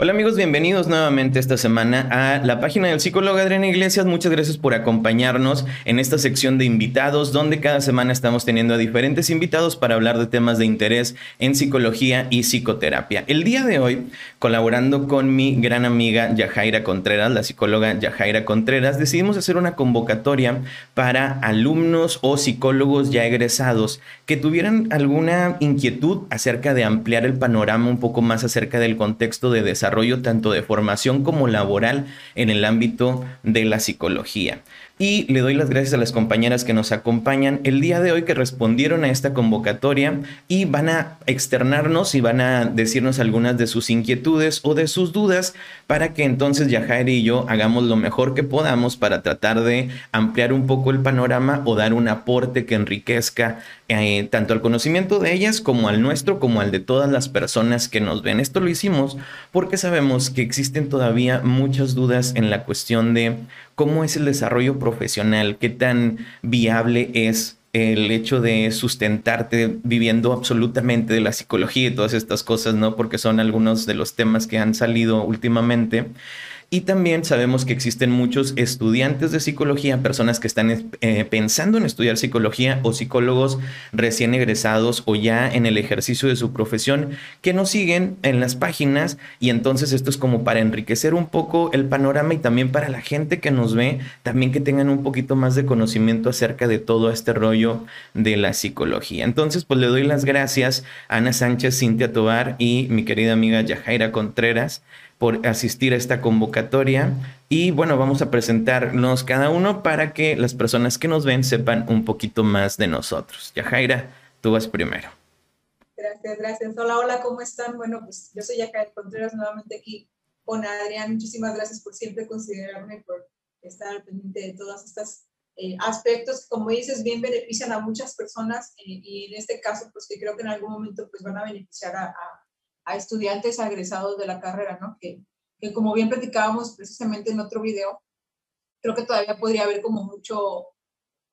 Hola amigos, bienvenidos nuevamente esta semana a la página del psicólogo Adrián Iglesias. Muchas gracias por acompañarnos en esta sección de invitados, donde cada semana estamos teniendo a diferentes invitados para hablar de temas de interés en psicología y psicoterapia. El día de hoy, colaborando con mi gran amiga Yajaira Contreras, la psicóloga Yajaira Contreras, decidimos hacer una convocatoria para alumnos o psicólogos ya egresados que tuvieran alguna inquietud acerca de ampliar el panorama un poco más acerca del contexto de desarrollo tanto de formación como laboral en el ámbito de la psicología. Y le doy las gracias a las compañeras que nos acompañan el día de hoy que respondieron a esta convocatoria y van a externarnos y van a decirnos algunas de sus inquietudes o de sus dudas para que entonces Yajair y yo hagamos lo mejor que podamos para tratar de ampliar un poco el panorama o dar un aporte que enriquezca eh, tanto al conocimiento de ellas como al nuestro, como al de todas las personas que nos ven. Esto lo hicimos porque sabemos que existen todavía muchas dudas en la cuestión de cómo es el desarrollo profesional, qué tan viable es el hecho de sustentarte viviendo absolutamente de la psicología y todas estas cosas, ¿no? Porque son algunos de los temas que han salido últimamente. Y también sabemos que existen muchos estudiantes de psicología, personas que están eh, pensando en estudiar psicología o psicólogos recién egresados o ya en el ejercicio de su profesión que nos siguen en las páginas y entonces esto es como para enriquecer un poco el panorama y también para la gente que nos ve, también que tengan un poquito más de conocimiento acerca de todo este rollo de la psicología. Entonces, pues le doy las gracias a Ana Sánchez, Cintia Tobar y mi querida amiga Yajaira Contreras por asistir a esta convocatoria. Y bueno, vamos a presentarnos cada uno para que las personas que nos ven sepan un poquito más de nosotros. Yajaira, tú vas primero. Gracias, gracias. Hola, hola, ¿cómo están? Bueno, pues yo soy Yajaira Contreras nuevamente aquí con Adrián. Muchísimas gracias por siempre considerarme, por estar al pendiente de todos estos eh, aspectos que, como dices, bien benefician a muchas personas eh, y en este caso, pues que creo que en algún momento pues van a beneficiar a a estudiantes agresados de la carrera, ¿no? Que, que como bien platicábamos precisamente en otro video, creo que todavía podría haber como mucho,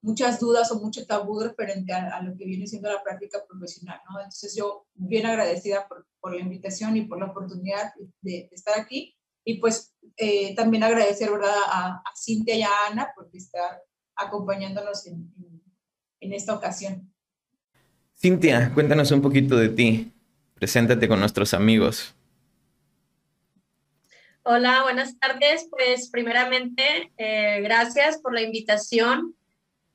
muchas dudas o mucho tabú referente a, lo que viene siendo la práctica profesional, ¿no? Entonces yo bien agradecida por, por la invitación y por la oportunidad de, estar aquí y pues eh, también agradecer, ¿verdad? A, a, Cintia y a Ana por estar acompañándonos en, en, en esta ocasión. Cintia, cuéntanos un poquito de ti. Preséntate con nuestros amigos. Hola, buenas tardes. Pues primeramente, eh, gracias por la invitación,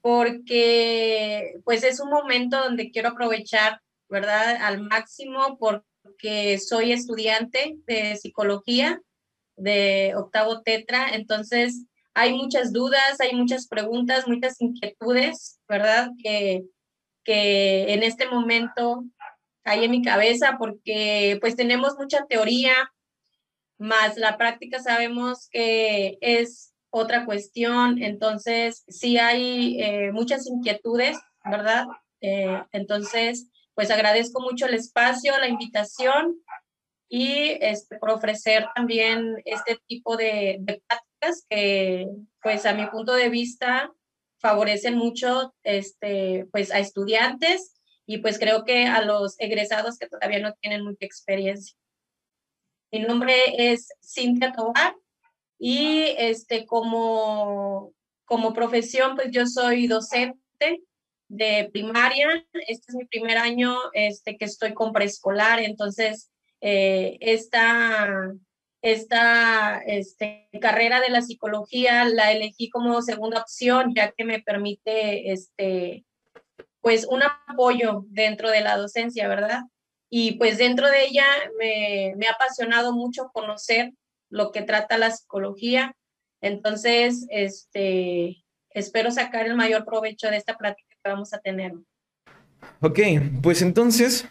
porque pues es un momento donde quiero aprovechar, ¿verdad? Al máximo, porque soy estudiante de psicología de octavo tetra, entonces hay muchas dudas, hay muchas preguntas, muchas inquietudes, ¿verdad? Que, que en este momento hay en mi cabeza porque pues tenemos mucha teoría, más la práctica sabemos que es otra cuestión, entonces sí hay eh, muchas inquietudes, ¿verdad? Eh, entonces, pues agradezco mucho el espacio, la invitación y este, por ofrecer también este tipo de, de prácticas que, pues a mi punto de vista, favorecen mucho este, pues, a estudiantes y pues creo que a los egresados que todavía no tienen mucha experiencia. Mi nombre es Cintia Tobar y este, como, como profesión, pues yo soy docente de primaria. Este es mi primer año este, que estoy con preescolar, entonces eh, esta, esta este, carrera de la psicología la elegí como segunda opción, ya que me permite este, pues un apoyo dentro de la docencia, ¿verdad? Y pues dentro de ella me, me ha apasionado mucho conocer lo que trata la psicología. Entonces, este, espero sacar el mayor provecho de esta plática que vamos a tener. Ok, pues entonces,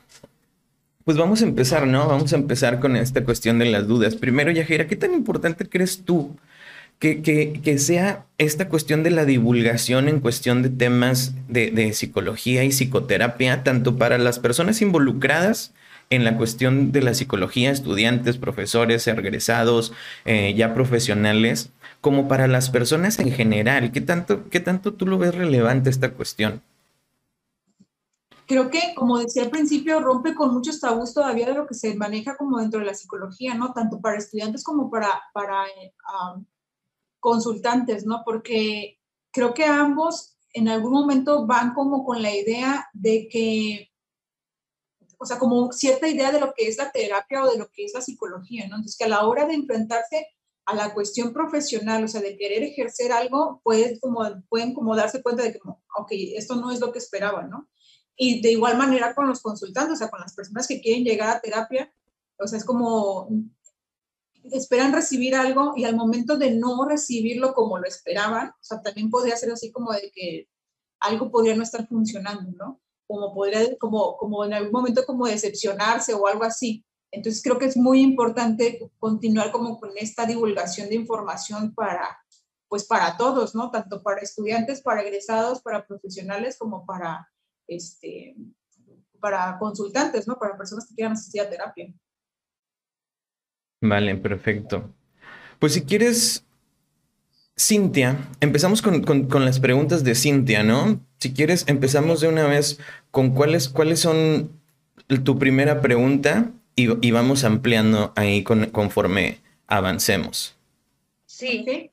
pues vamos a empezar, ¿no? Vamos a empezar con esta cuestión de las dudas. Primero, Yajira, ¿qué tan importante crees tú que, sea esta cuestión de la divulgación en cuestión de temas de, psicología y psicoterapia, tanto para las personas involucradas en la cuestión de la psicología, estudiantes, profesores, egresados, eh, ya profesionales, como para las personas en general. ¿Qué tanto, ¿Qué tanto tú lo ves relevante esta cuestión? creo que, como decía al principio, rompe con muchos tabús todavía de lo que se maneja como dentro de la psicología, ¿no? Tanto para estudiantes como para, para eh, consultantes, ¿no? Porque creo que ambos en algún momento van como con la idea de que, o sea, como cierta idea de lo que es la terapia o de lo que es la psicología, ¿no? Entonces, que a la hora de enfrentarse a la cuestión profesional, o sea, de querer ejercer algo, pueden como, pueden como darse cuenta de que, ok, esto no es lo que esperaban, ¿no? Y de igual manera con los consultantes, o sea, con las personas que quieren llegar a terapia, o sea, es como esperan recibir algo y al momento de no recibirlo como lo esperaban, o sea, también podría ser así como de que algo podría no estar funcionando, ¿no? Como podría, como, como en algún momento como decepcionarse o algo así. Entonces creo que es muy importante continuar como con esta divulgación de información para, pues para todos, ¿no? Tanto para estudiantes, para egresados, para profesionales, como para este, para consultantes, ¿no? Para personas que quieran asistir a terapia. Vale, perfecto. Pues si quieres, Cintia, empezamos con, las preguntas de Cintia, ¿no? Si quieres, empezamos de una vez con cuáles, cuáles son tu primera pregunta y, vamos ampliando ahí conforme avancemos. Sí.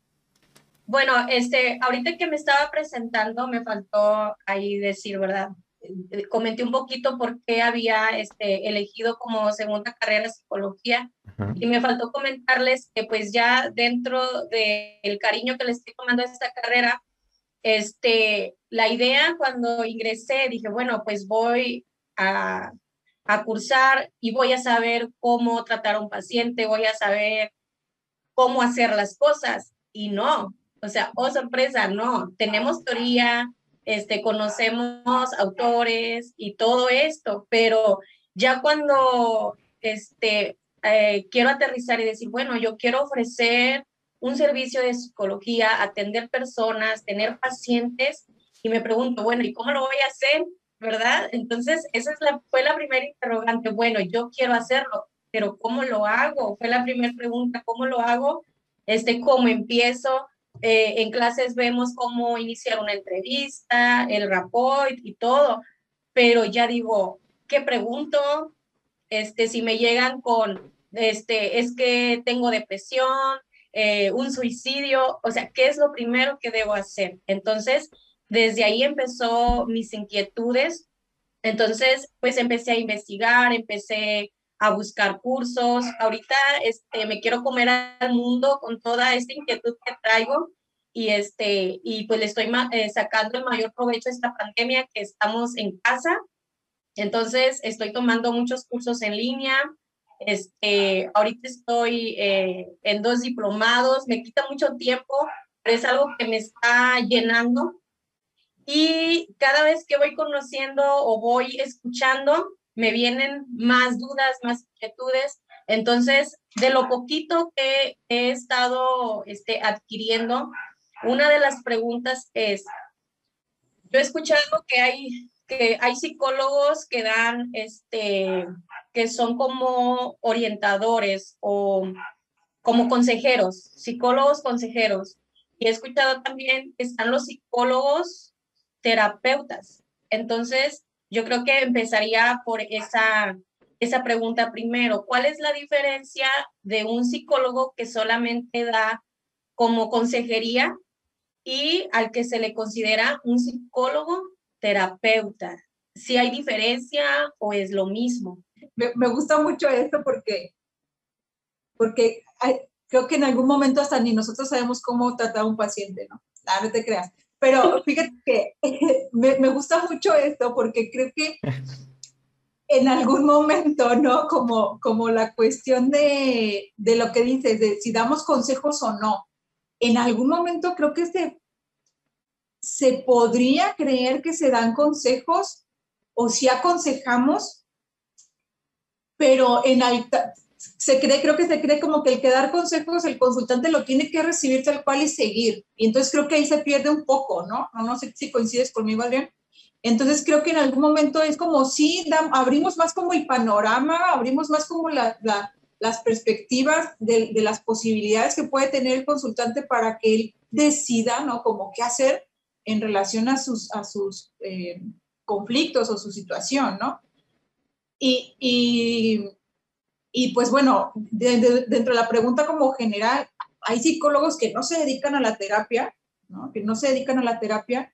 Bueno, este, ahorita que me estaba presentando, me faltó ahí decir, ¿verdad? Eh, comenté un poquito por qué había este, elegido como segunda carrera psicología y me faltó comentarles que pues ya dentro del cariño que le estoy tomando a esta carrera, este, la idea cuando ingresé, dije, bueno, pues voy a, a cursar y voy a saber cómo tratar a un paciente, voy a saber cómo hacer las cosas y no, o sea, oh sorpresa, no, tenemos teoría, este, conocemos autores y todo esto, pero ya cuando este, eh, quiero aterrizar y decir, bueno, yo quiero ofrecer un servicio de psicología, atender personas, tener pacientes, y me pregunto, bueno, ¿y cómo lo voy a hacer? ¿Verdad? Entonces, esa es la, fue la primera interrogante. Bueno, yo quiero hacerlo, pero ¿cómo lo hago? Fue la primera pregunta, ¿cómo lo hago? Este, ¿Cómo empiezo? Eh, en clases vemos cómo iniciar una entrevista, el rapport y todo, pero ya digo, ¿qué pregunto? Este, si me llegan con, este, es que tengo depresión, eh, un suicidio, o sea, ¿qué es lo primero que debo hacer? Entonces, desde ahí empezó mis inquietudes. Entonces, pues empecé a investigar, empecé a buscar cursos. Ahorita este, me quiero comer al mundo con toda esta inquietud que traigo y, este, y pues le estoy eh, sacando el mayor provecho a esta pandemia que estamos en casa. Entonces, estoy tomando muchos cursos en línea. Este, ahorita estoy eh, en dos diplomados, me quita mucho tiempo, pero es algo que me está llenando. Y cada vez que voy conociendo o voy escuchando, me vienen más dudas, más inquietudes. Entonces, de lo poquito que he estado este, adquiriendo, una de las preguntas es, yo he escuchado que hay, que hay psicólogos que dan, este, que son como orientadores o como consejeros, psicólogos consejeros. Y he escuchado también que están los psicólogos terapeutas. Entonces, yo creo que empezaría por esa, esa pregunta primero. ¿Cuál es la diferencia de un psicólogo que solamente da como consejería y al que se le considera un psicólogo terapeuta? ¿Si hay diferencia o es lo mismo? Me, gusta mucho esto porque, porque creo que en algún momento hasta ni nosotros sabemos cómo tratar a un paciente, ¿no? Ah, no te creas. Pero fíjate que me, me gusta mucho esto porque creo que en algún momento, ¿no? Como, como la cuestión de, de, lo que dices, de si damos consejos o no. En algún momento creo que se, se podría creer que se dan consejos o si aconsejamos, pero en alta, se cree, creo que se cree como que el que dar consejos, el consultante lo tiene que recibir tal cual y seguir. Y entonces creo que ahí se pierde un poco, ¿no? No, no sé si coincides conmigo, Adrián. Entonces creo que en algún momento es como, sí, abrimos más como el panorama, abrimos más como la, las perspectivas de, de, las posibilidades que puede tener el consultante para que él decida, ¿no? Como qué hacer en relación a sus, a sus, eh, conflictos o su situación, ¿no? Y, y pues bueno, dentro de la pregunta como general, hay psicólogos que no se dedican a la terapia, ¿no? Que no se dedican a la terapia,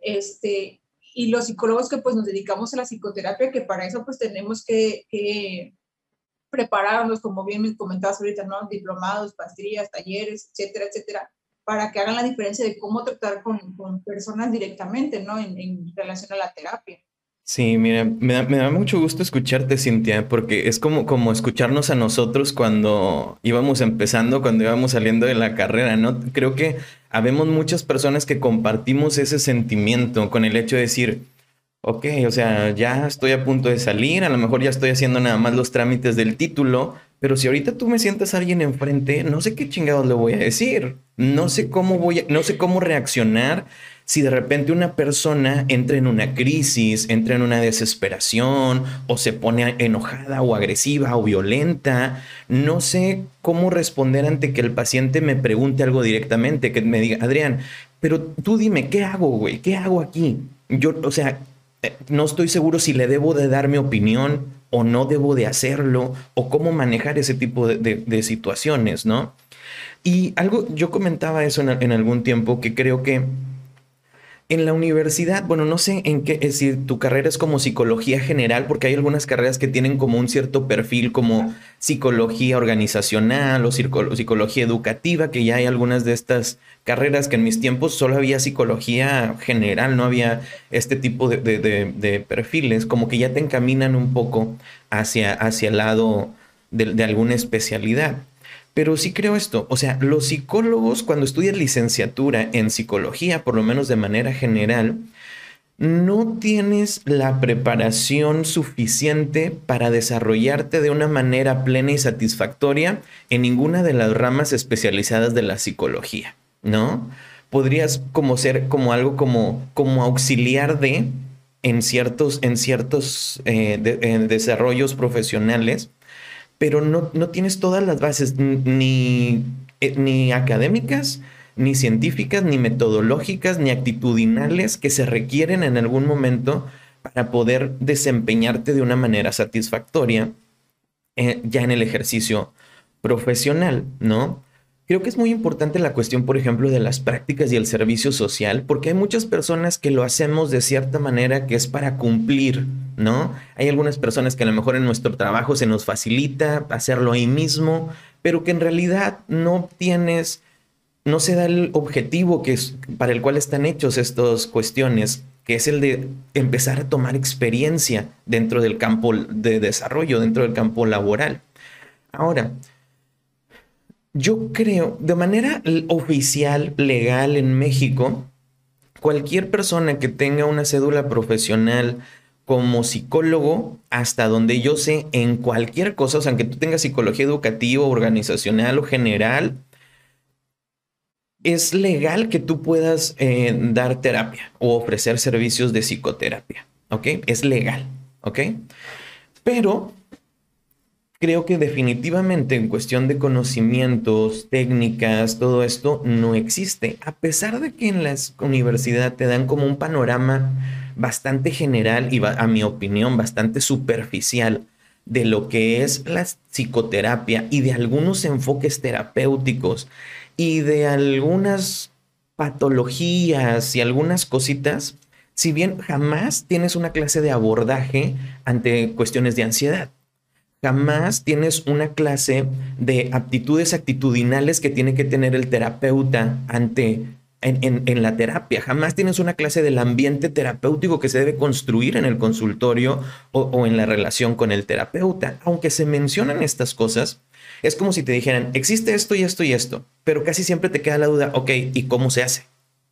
este, y los psicólogos que pues nos dedicamos a la psicoterapia, que para eso pues tenemos que, que prepararnos, como bien me comentabas ahorita, ¿no? Diplomados, pastillas, talleres, etcétera, etcétera, para que hagan la diferencia de cómo tratar con, personas directamente, ¿no? En, relación a la terapia. Sí, mira, me da, me da, mucho gusto escucharte, Cintia, porque es como, como escucharnos a nosotros cuando íbamos empezando, cuando íbamos saliendo de la carrera, ¿no? Creo que habemos muchas personas que compartimos ese sentimiento con el hecho de decir, ok, o sea, ya estoy a punto de salir, a lo mejor ya estoy haciendo nada más los trámites del título, pero si ahorita tú me sientas a alguien enfrente, no sé qué chingados le voy a decir, no sé cómo voy a, no sé cómo reaccionar si de repente una persona entra en una crisis, entra en una desesperación o se pone enojada o agresiva o violenta, no sé cómo responder ante que el paciente me pregunte algo directamente, que me diga, Adrián, pero tú dime, ¿qué hago, güey? ¿Qué hago aquí? Yo, o sea, eh, no estoy seguro si le debo de dar mi opinión o no debo de hacerlo o cómo manejar ese tipo de, situaciones, ¿no? Y algo, yo comentaba eso en, algún tiempo que creo que en la universidad, bueno, no sé en qué, es decir, tu carrera es como psicología general, porque hay algunas carreras que tienen como un cierto perfil como psicología organizacional o psicología educativa, que ya hay algunas de estas carreras que en mis tiempos solo había psicología general, no había este tipo de, perfiles, como que ya te encaminan un poco hacia, hacia el lado de alguna especialidad. Pero sí creo esto, o sea, los psicólogos cuando estudian licenciatura en psicología, por lo menos de manera general, no tienes la preparación suficiente para desarrollarte de una manera plena y satisfactoria en ninguna de las ramas especializadas de la psicología, ¿no? Podrías como ser como algo como, como auxiliar de en ciertos, en ciertos eh, desarrollos profesionales, pero no, tienes todas las bases ni, eh, ni académicas, ni científicas, ni metodológicas, ni actitudinales que se requieren en algún momento para poder desempeñarte de una manera satisfactoria eh, ya en el ejercicio profesional, ¿no? Creo que es muy importante la cuestión, por ejemplo, de las prácticas y el servicio social, porque hay muchas personas que lo hacemos de cierta manera que es para cumplir, ¿no? Hay algunas personas que a lo mejor en nuestro trabajo se nos facilita hacerlo ahí mismo, pero que en realidad no tienes, no se da el objetivo que es, para el cual están hechos estas cuestiones, que es el de empezar a tomar experiencia dentro del campo de desarrollo, dentro del campo laboral. Ahora, yo creo, de manera oficial, legal en México, cualquier persona que tenga una cédula profesional como psicólogo, hasta donde yo sé, en cualquier cosa, o sea, aunque tú tengas psicología educativa, organizacional o general, es legal que tú puedas eh, dar terapia o ofrecer servicios de psicoterapia, ¿ok? Es legal, ¿ok? Pero creo que definitivamente en cuestión de conocimientos, técnicas, todo esto no existe. A pesar de que en la universidad te dan como un panorama bastante general y a mi opinión bastante superficial de lo que es la psicoterapia y de algunos enfoques terapéuticos y de algunas patologías y algunas cositas, si bien jamás tienes una clase de abordaje ante cuestiones de ansiedad jamás tienes una clase de aptitudes actitudinales que tiene que tener el terapeuta ante en, la terapia. Jamás tienes una clase del ambiente terapéutico que se debe construir en el consultorio o, o, en la relación con el terapeuta. Aunque se mencionan estas cosas, es como si te dijeran, existe esto y esto y esto, pero casi siempre te queda la duda, ok, ¿y cómo se hace?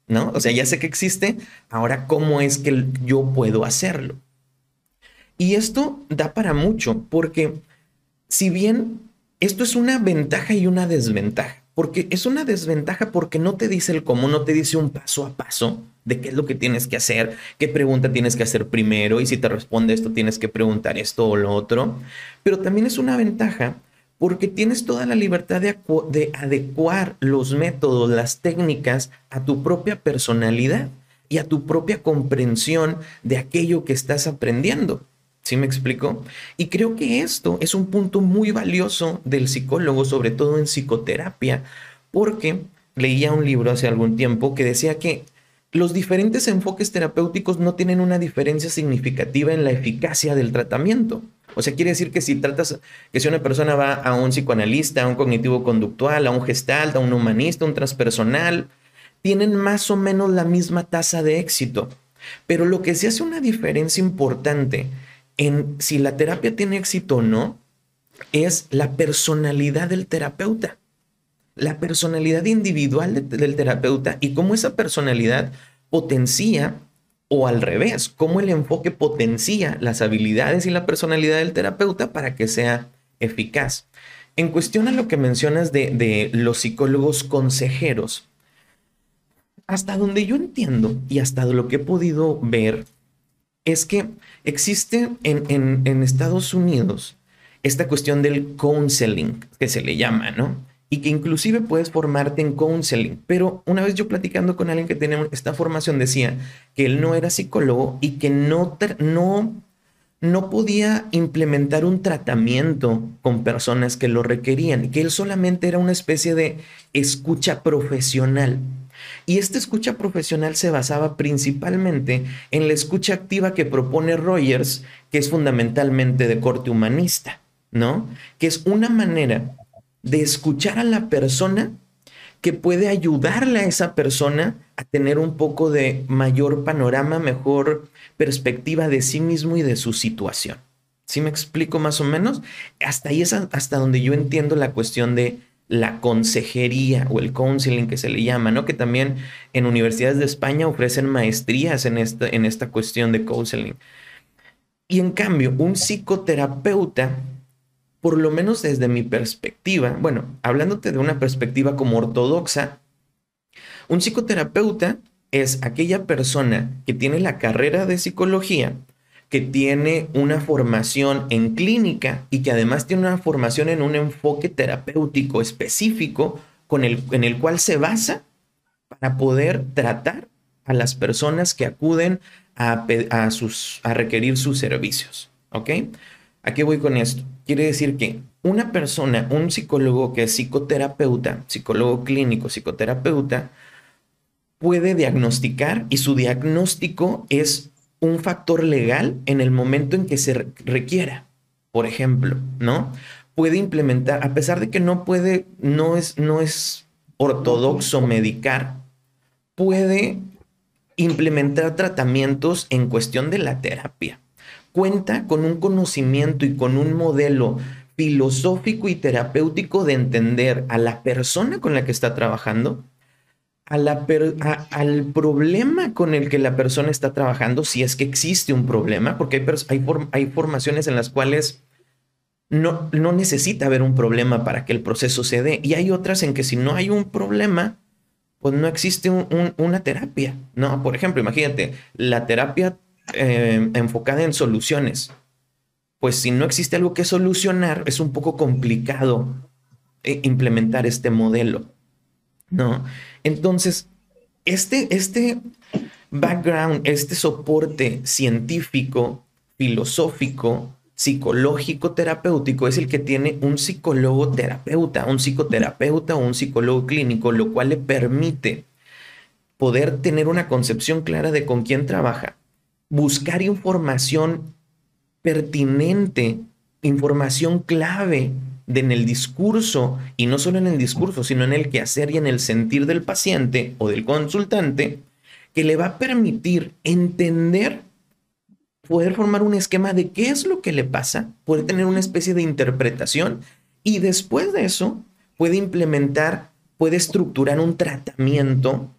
¿No? O sea, ya sé que existe, ahora ¿cómo es que yo puedo hacerlo? Y esto da para mucho, porque si bien esto es una ventaja y una desventaja, porque es una desventaja porque no te dice el cómo, no te dice un paso a paso de qué es lo que tienes que hacer, qué pregunta tienes que hacer primero y si te responde esto tienes que preguntar esto o lo otro, pero también es una ventaja porque tienes toda la libertad de, de adecuar los métodos, las técnicas a tu propia personalidad. y a tu propia comprensión de aquello que estás aprendiendo. ¿Sí me explico? Y creo que esto es un punto muy valioso del psicólogo, sobre todo en psicoterapia, porque leía un libro hace algún tiempo que decía que los diferentes enfoques terapéuticos no tienen una diferencia significativa en la eficacia del tratamiento. O sea, quiere decir que si tratas, que si una persona va a un psicoanalista, a un cognitivo conductual, a un gestalt, a un humanista, a un transpersonal, tienen más o menos la misma tasa de éxito. Pero lo que se hace una diferencia importante en si la terapia tiene éxito o no es la personalidad del terapeuta la personalidad individual del terapeuta y cómo esa personalidad potencia o al revés, cómo el enfoque potencia las habilidades y la personalidad del terapeuta para que sea eficaz. En cuestión a lo que mencionas de, los psicólogos consejeros, hasta donde yo entiendo y hasta lo que he podido ver, es que existe en, en Estados Unidos esta cuestión del counseling, que se le llama, ¿no? y que inclusive puedes formarte en counseling. Pero una vez yo platicando con alguien que tiene esta formación decía que él no era psicólogo y que no, no, no podía implementar un tratamiento con personas que lo requerían, que él solamente era una especie de escucha profesional. Y esta escucha profesional se basaba principalmente en la escucha activa que propone Rogers, que es fundamentalmente de corte humanista, ¿no? Que es una manera de escuchar a la persona que puede ayudarle a esa persona a tener un poco de mayor panorama, mejor perspectiva de sí mismo y de su situación. ¿Sí me explico más o menos? Hasta ahí es hasta donde yo entiendo la cuestión de la consejería o el counseling que se le llama, ¿no? Que también en universidades de España ofrecen maestrías en esta, en esta cuestión de counseling. Y en cambio, un psicoterapeuta por lo menos desde mi perspectiva, bueno, hablándote de una perspectiva como ortodoxa, un psicoterapeuta es aquella persona que tiene la carrera de psicología, que tiene una formación en clínica y que además tiene una formación en un enfoque terapéutico específico con el, en el cual se basa para poder tratar a las personas que acuden a, sus, a requerir sus servicios. ¿Ok? ¿A qué voy con esto? Quiere decir que una persona, un psicólogo que es psicoterapeuta, psicólogo clínico, psicoterapeuta, puede diagnosticar y su diagnóstico es un factor legal en el momento en que se requiera. Por ejemplo, ¿no? Puede implementar, a pesar de que no puede, no es, no es ortodoxo medicar, puede implementar tratamientos en cuestión de la terapia cuenta con un conocimiento y con un modelo filosófico y terapéutico de entender a la persona con la que está trabajando, la al problema con el que la persona está trabajando, si es que existe un problema, porque hay, hay, formaciones en las cuales no, no necesita haber un problema para que el proceso se dé, y hay otras en que si no hay un problema, pues no existe una terapia, ¿no? Por ejemplo, imagínate, la terapia eh, enfocada en soluciones. Pues si no existe algo que solucionar, es un poco complicado eh, implementar este modelo, ¿no? Entonces, este, este background, este soporte científico, filosófico, psicológico, terapéutico, es el que tiene un psicólogo terapeuta, un psicoterapeuta o un psicólogo clínico, lo cual le permite poder tener una concepción clara de con quién trabaja, buscar información pertinente, información clave en el discurso, y no solo en el discurso, sino en el quehacer y en el sentir del paciente o del consultante, que le va a permitir entender, poder formar un esquema de qué es lo que le pasa, poder tener una especie de interpretación y después de eso puede implementar, puede estructurar un tratamiento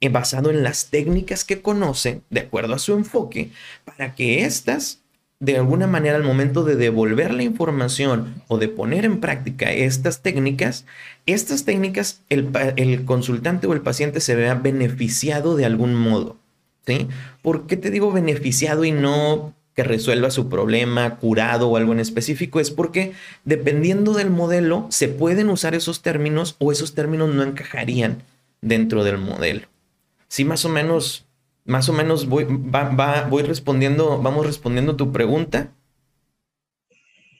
eh, basado en las técnicas que conoce, de acuerdo a su enfoque, para que éstas, de alguna manera, al momento de devolver la información o de poner en práctica estas técnicas, estas técnicas, el, el consultante o el paciente se vea beneficiado de algún modo. ¿sí? ¿Por qué te digo beneficiado y no que resuelva su problema, curado o algo en específico, es porque dependiendo del modelo se pueden usar esos términos o esos términos no encajarían dentro del modelo. Sí, más o menos más o menos voy, respondiendo, vamos respondiendo tu pregunta.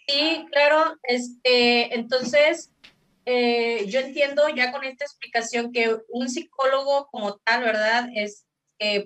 Sí, claro. Este, entonces, eh, yo entiendo ya con esta explicación que un psicólogo como tal, ¿verdad? Es,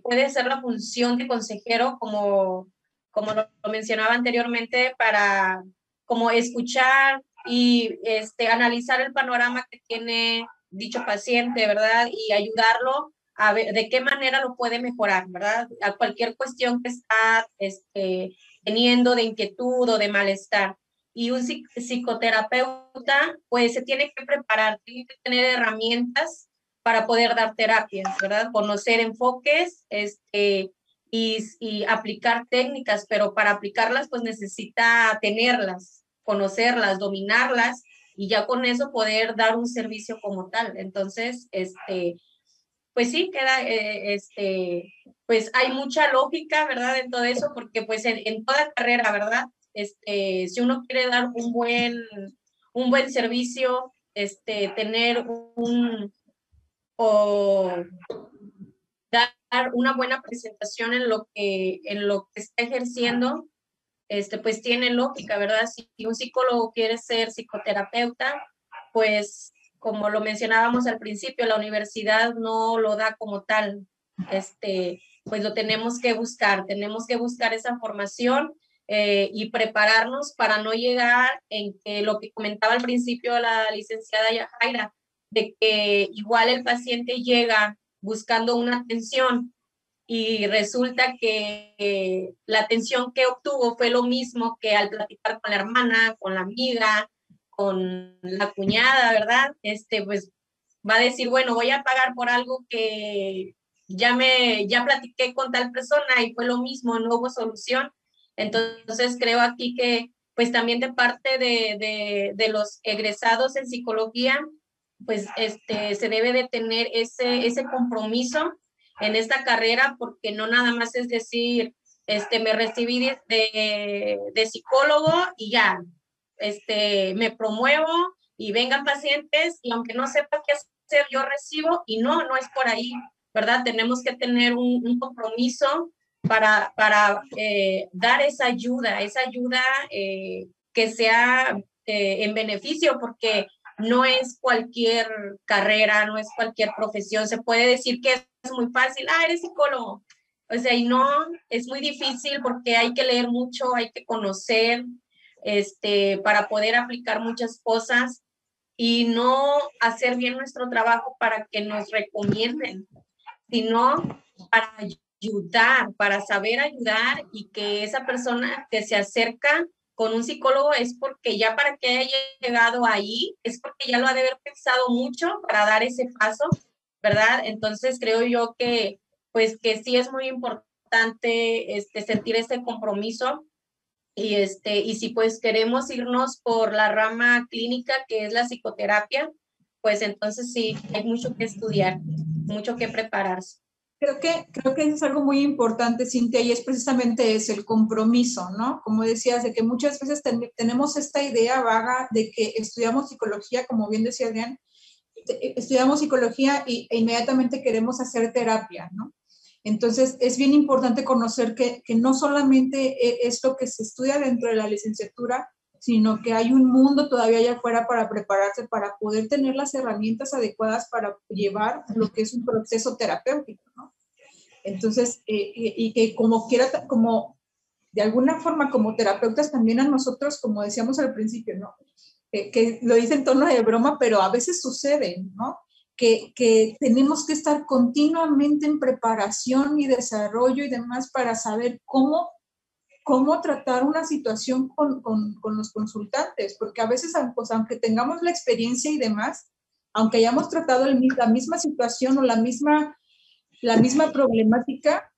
puede ser la función de consejero como, como lo, mencionaba anteriormente para como escuchar y este, analizar el panorama que tiene dicho paciente, ¿verdad? Y ayudarlo de qué manera lo puede mejorar, ¿verdad? A cualquier cuestión que está este, teniendo de inquietud o de malestar. Y un psicoterapeuta, pues se tiene que preparar, tiene que tener herramientas para poder dar terapias, ¿verdad? Conocer enfoques este, y aplicar técnicas, pero para aplicarlas, pues necesita tenerlas, conocerlas, dominarlas y ya con eso poder dar un servicio como tal. Entonces, este, pues sí, queda, eh, este, pues hay mucha lógica, ¿verdad? En todo eso, porque pues en, toda carrera, ¿verdad? Este, si uno quiere dar un buen, un buen servicio, este, tener un, o dar una buena presentación en lo que, en lo que está ejerciendo, este, pues tiene lógica, ¿verdad? Si un psicólogo quiere ser psicoterapeuta, pues como lo mencionábamos al principio, la universidad no lo da como tal. Este, pues lo tenemos que buscar, tenemos que buscar esa formación eh, y prepararnos para no llegar en que lo que comentaba al principio la licenciada Yajaira, de que igual el paciente llega buscando una atención y resulta que la atención que obtuvo fue lo mismo que al platicar con la hermana, con la amiga, con la cuñada, ¿verdad? Este, pues va a decir, bueno, voy a pagar por algo que ya me, ya platiqué con tal persona y fue lo mismo, no hubo solución. Entonces creo aquí que pues también de parte de, de, de los egresados en psicología, pues este, se debe de tener ese, ese compromiso en esta carrera porque no nada más es decir, este, me recibí de, de psicólogo y ya, este, me promuevo y vengan pacientes y aunque no sepa qué hacer, yo recibo y no, no es por ahí, ¿verdad? Tenemos que tener un, compromiso para, para eh, dar esa ayuda, esa ayuda eh, que sea eh, en beneficio, porque no es cualquier carrera, no es cualquier profesión. Se puede decir que es muy fácil, ah, eres psicólogo. O sea, y no, es muy difícil porque hay que leer mucho, hay que conocer, este, para poder aplicar muchas cosas y no hacer bien nuestro trabajo para que nos recomienden, sino para ayudar, para saber ayudar y que esa persona que se acerca con un psicólogo es porque ya para que haya llegado ahí, es porque ya lo ha de haber pensado mucho para dar ese paso, ¿verdad? Entonces creo yo que pues que sí es muy importante este, sentir ese compromiso y, este, y si pues queremos irnos por la rama clínica que es la psicoterapia, pues entonces sí, hay mucho que estudiar, mucho que prepararse. Creo que, creo que es algo muy importante, Cintia, y es precisamente es el compromiso, ¿no? Como decías, de que muchas veces tenemos esta idea vaga de que estudiamos psicología, como bien decía Adrián, estudiamos psicología y, e inmediatamente queremos hacer terapia, ¿no? Entonces, es bien importante conocer que, no solamente e, es lo que se estudia dentro de la licenciatura, sino que hay un mundo todavía allá afuera para prepararse, para poder tener las herramientas adecuadas para llevar lo que es un proceso terapéutico, ¿no? Entonces, eh, y, que como quiera, como de alguna forma como terapeutas también a nosotros, como decíamos al principio, ¿no? que lo dice en tono de broma, pero a veces sucede, ¿no? Que, tenemos que estar continuamente en preparación y desarrollo y demás para saber cómo, cómo tratar una situación con, los consultantes, porque a veces, pues, aunque tengamos la experiencia y demás, aunque hayamos tratado la misma situación o la misma, la misma problemática,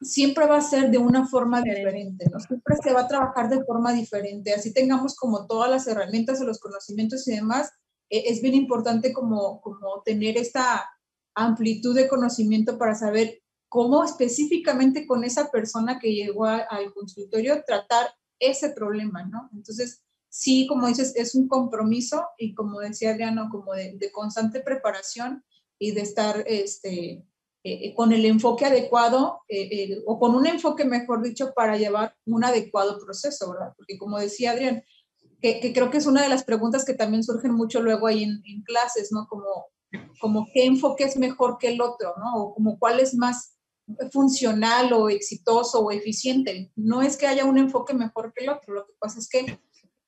siempre va a ser de una forma diferente, ¿no? Siempre se va a trabajar de forma diferente, así tengamos como todas las herramientas o los conocimientos y demás, es bien importante como, como tener esta amplitud de conocimiento para saber cómo específicamente con esa persona que llegó al consultorio tratar ese problema, ¿no? Entonces, sí, como dices, es un compromiso y como decía Adriano, como de, constante preparación y de estar este, eh, con el enfoque adecuado o con un enfoque, mejor dicho, para llevar un adecuado proceso, ¿verdad? Porque como decía Adrián, que, creo que es una de las preguntas que también surgen mucho luego ahí en, en clases, ¿no? Como, como qué enfoque es mejor que el otro, ¿no? O como cuál es más funcional o exitoso o eficiente. No es que haya un enfoque mejor que el otro, lo que pasa es que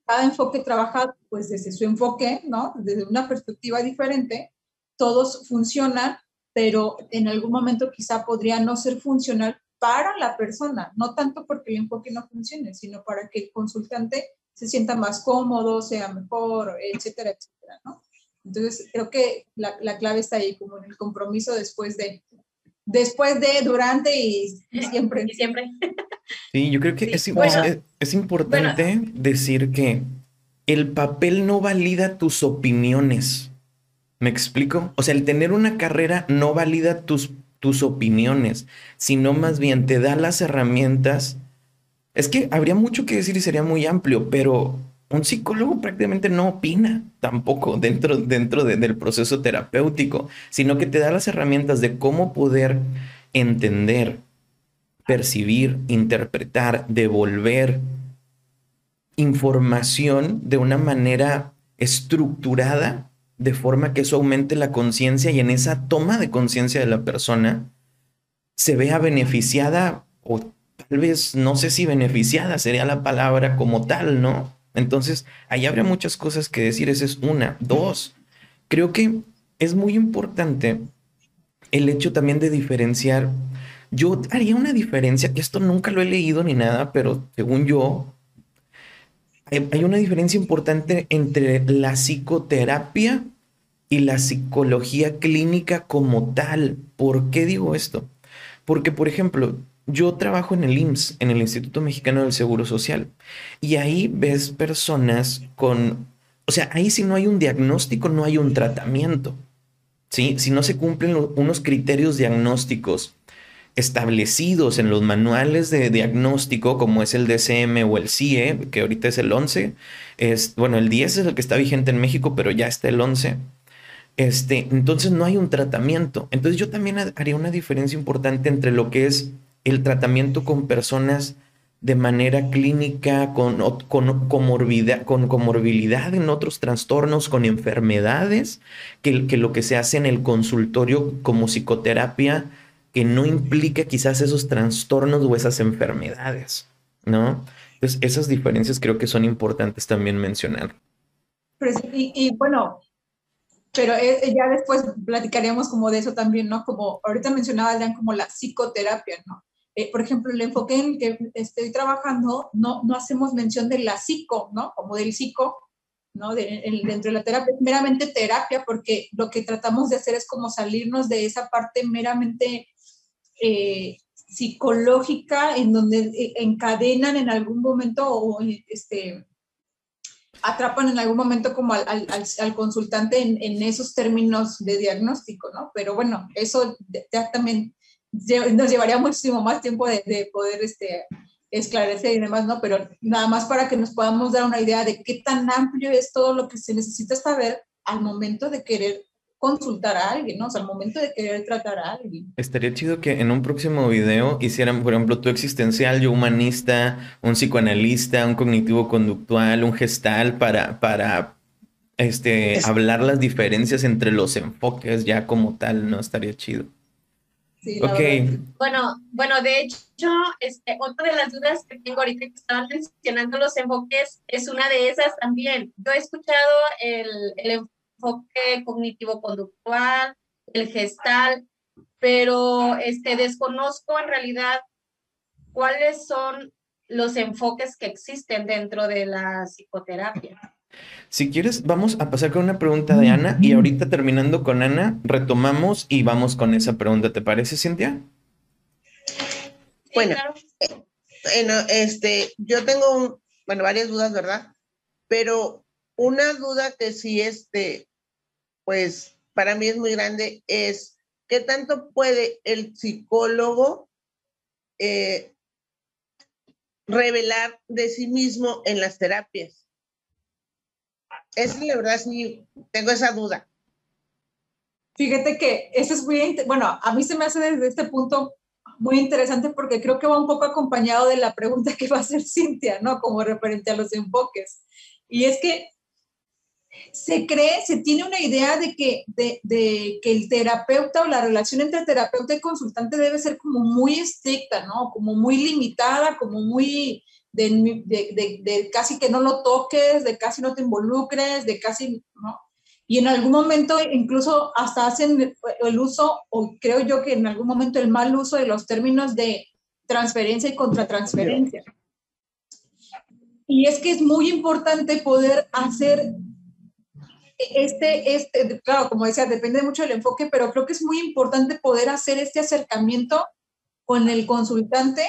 cada enfoque trabaja pues desde su enfoque, ¿no? Desde una perspectiva diferente, todos funcionan, pero en algún momento quizá podría no ser funcional para la persona, no tanto porque el enfoque no funcione, sino para que el consultante se sienta más cómodo, sea mejor, etcétera, etcétera, ¿no? Entonces, creo que la, la clave está ahí, como en el compromiso después de, después de, durante y, siempre. Y siempre. Sí, yo creo que es, es, importante decir que el papel no valida tus opiniones. ¿Me explico? O sea, el tener una carrera no valida tus, tus opiniones, sino más bien te da las herramientas. Es que habría mucho que decir y sería muy amplio, pero un psicólogo prácticamente no opina tampoco dentro, dentro del proceso terapéutico, sino que te da las herramientas de cómo poder entender, percibir, interpretar, devolver información de una manera estructurada, de forma que eso aumente la conciencia y en esa toma de conciencia de la persona se vea beneficiada o vez no sé si beneficiada sería la palabra como tal, ¿no? Entonces, ahí habría muchas cosas que decir. Esa es una. Dos, creo que es muy importante el hecho también de diferenciar. Yo haría una diferencia, que esto nunca lo he leído ni nada, pero según yo, hay una diferencia importante entre la psicoterapia y la psicología clínica como tal. ¿Por qué digo esto? Porque, por ejemplo, yo trabajo en el IMSS, en el Instituto Mexicano del Seguro Social, y ahí ves personas con, o sea, ahí si no hay un diagnóstico, no hay un tratamiento. ¿sí? Si no se cumplen unos criterios diagnósticos establecidos en los manuales de diagnóstico, como es el DCM o el CIE, que ahorita es el 11, es, bueno, el 10 es el que está vigente en México, pero ya está el 11. Este, entonces no hay un tratamiento. Entonces yo también haría una diferencia importante entre lo que es el tratamiento con personas de manera clínica, con, con, comorbilidad, en otros trastornos, con enfermedades, que, lo que se hace en el consultorio como psicoterapia, que no implica quizás esos trastornos o esas enfermedades, ¿no? Entonces, esas diferencias creo que son importantes también mencionar. y, bueno, pero eh, ya después platicaríamos como de eso también, ¿no? Como ahorita mencionaba Adrián como la psicoterapia, ¿no? Eh, por ejemplo, el enfoque en el que estoy trabajando, no, no hacemos mención de la psico, ¿no? Como del psico, ¿no? dentro de la terapia, meramente terapia, porque lo que tratamos de hacer es como salirnos de esa parte meramente eh, psicológica en donde eh, encadenan en algún momento o este, atrapan en algún momento como al, al, consultante en, en, esos términos de diagnóstico, ¿no? Pero bueno, eso ya también nos llevaría muchísimo más tiempo de, poder este, esclarecer y demás, ¿no? Pero nada más para que nos podamos dar una idea de qué tan amplio es todo lo que se necesita saber al momento de querer consultar a alguien, ¿no? O sea, al momento de querer tratar a alguien. Estaría chido que en un próximo video hicieran, por ejemplo, tu existencial, yo humanista, un psicoanalista, un cognitivo conductual, un gestal para, para este, hablar las diferencias entre los enfoques ya como tal, ¿no? Estaría chido. Bueno, bueno, de hecho, este, otra de las dudas que tengo ahorita que estaban mencionando los enfoques es una de esas también. Yo he escuchado el, el enfoque cognitivo-conductual, el gestal, pero este, desconozco en realidad cuáles son los enfoques que existen dentro de la psicoterapia. Si quieres, vamos a pasar con una pregunta de Ana y ahorita terminando con Ana, retomamos y vamos con esa pregunta. ¿Te parece, Cintia? bueno, bueno, este, yo tengo, bueno, varias dudas, ¿verdad? Pero una duda que sí, este, pues para mí es muy grande es, ¿qué tanto puede el psicólogo eh, revelar de sí mismo en las terapias? Es la verdad, sí, tengo esa duda. Fíjate que eso es muy, bueno, a mí se me hace desde este punto muy interesante porque creo que va un poco acompañado de la pregunta que va a hacer Cintia, ¿no? Como referente a los enfoques. Y es que se cree, se tiene una idea de que, de, de, que el terapeuta o la relación entre terapeuta y consultante debe ser como muy estricta, ¿no? Como muy limitada, como muy de, casi que no lo toques, de casi no te involucres, de casi, ¿no? Y en algún momento incluso hasta hacen el uso, o creo yo que en algún momento el mal uso de los términos de transferencia y contratransferencia. Y es que es muy importante poder hacer este, este, claro, como decía, depende mucho del enfoque, pero creo que es muy importante poder hacer este acercamiento con el consultante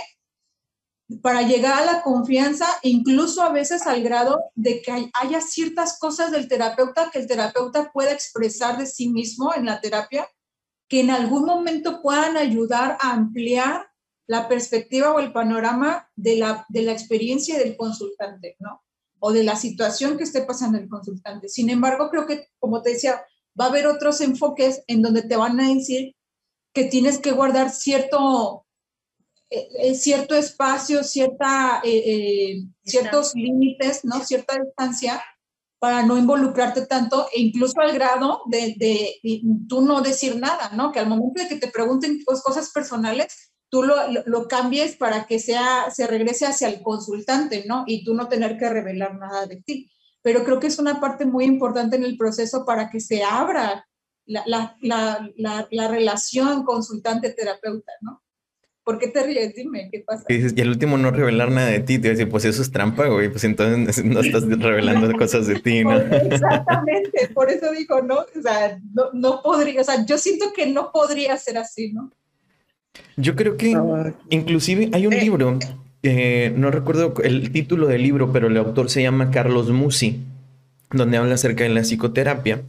para llegar a la confianza, incluso a veces al grado de que haya ciertas cosas del terapeuta que el terapeuta pueda expresar de sí mismo en la terapia, que en algún momento puedan ayudar a ampliar la perspectiva o el panorama de la, de la experiencia del consultante, ¿no? O de la situación que esté pasando el consultante. Sin embargo, creo que, como te decía, va a haber otros enfoques en donde te van a decir que tienes que guardar cierto eh, eh, cierto espacio, cierta, eh, ciertos límites, ¿no? Cierta distancia para no involucrarte tanto e incluso al grado de, de, tú no decir nada, ¿no? Que al momento de que te pregunten pues, cosas personales, tú lo, lo, cambies para que sea, se regrese hacia el consultante, ¿no? Y tú no tener que revelar nada de ti. Pero creo que es una parte muy importante en el proceso para que se abra la, la, la, la relación consultante-terapeuta, ¿no? ¿Por qué te ríes? Dime, ¿qué pasa? Y dices, y al último no revelar nada de ti, te decir, pues eso es trampa, güey, pues entonces no estás revelando cosas de ti, ¿no? Exactamente, por eso digo, no, o sea, no, no podría, o sea, yo siento que no podría ser así, ¿no? Yo creo que inclusive hay un eh, libro, eh, no recuerdo el título del libro, pero el autor se llama Carlos Musi, donde habla acerca de la psicoterapia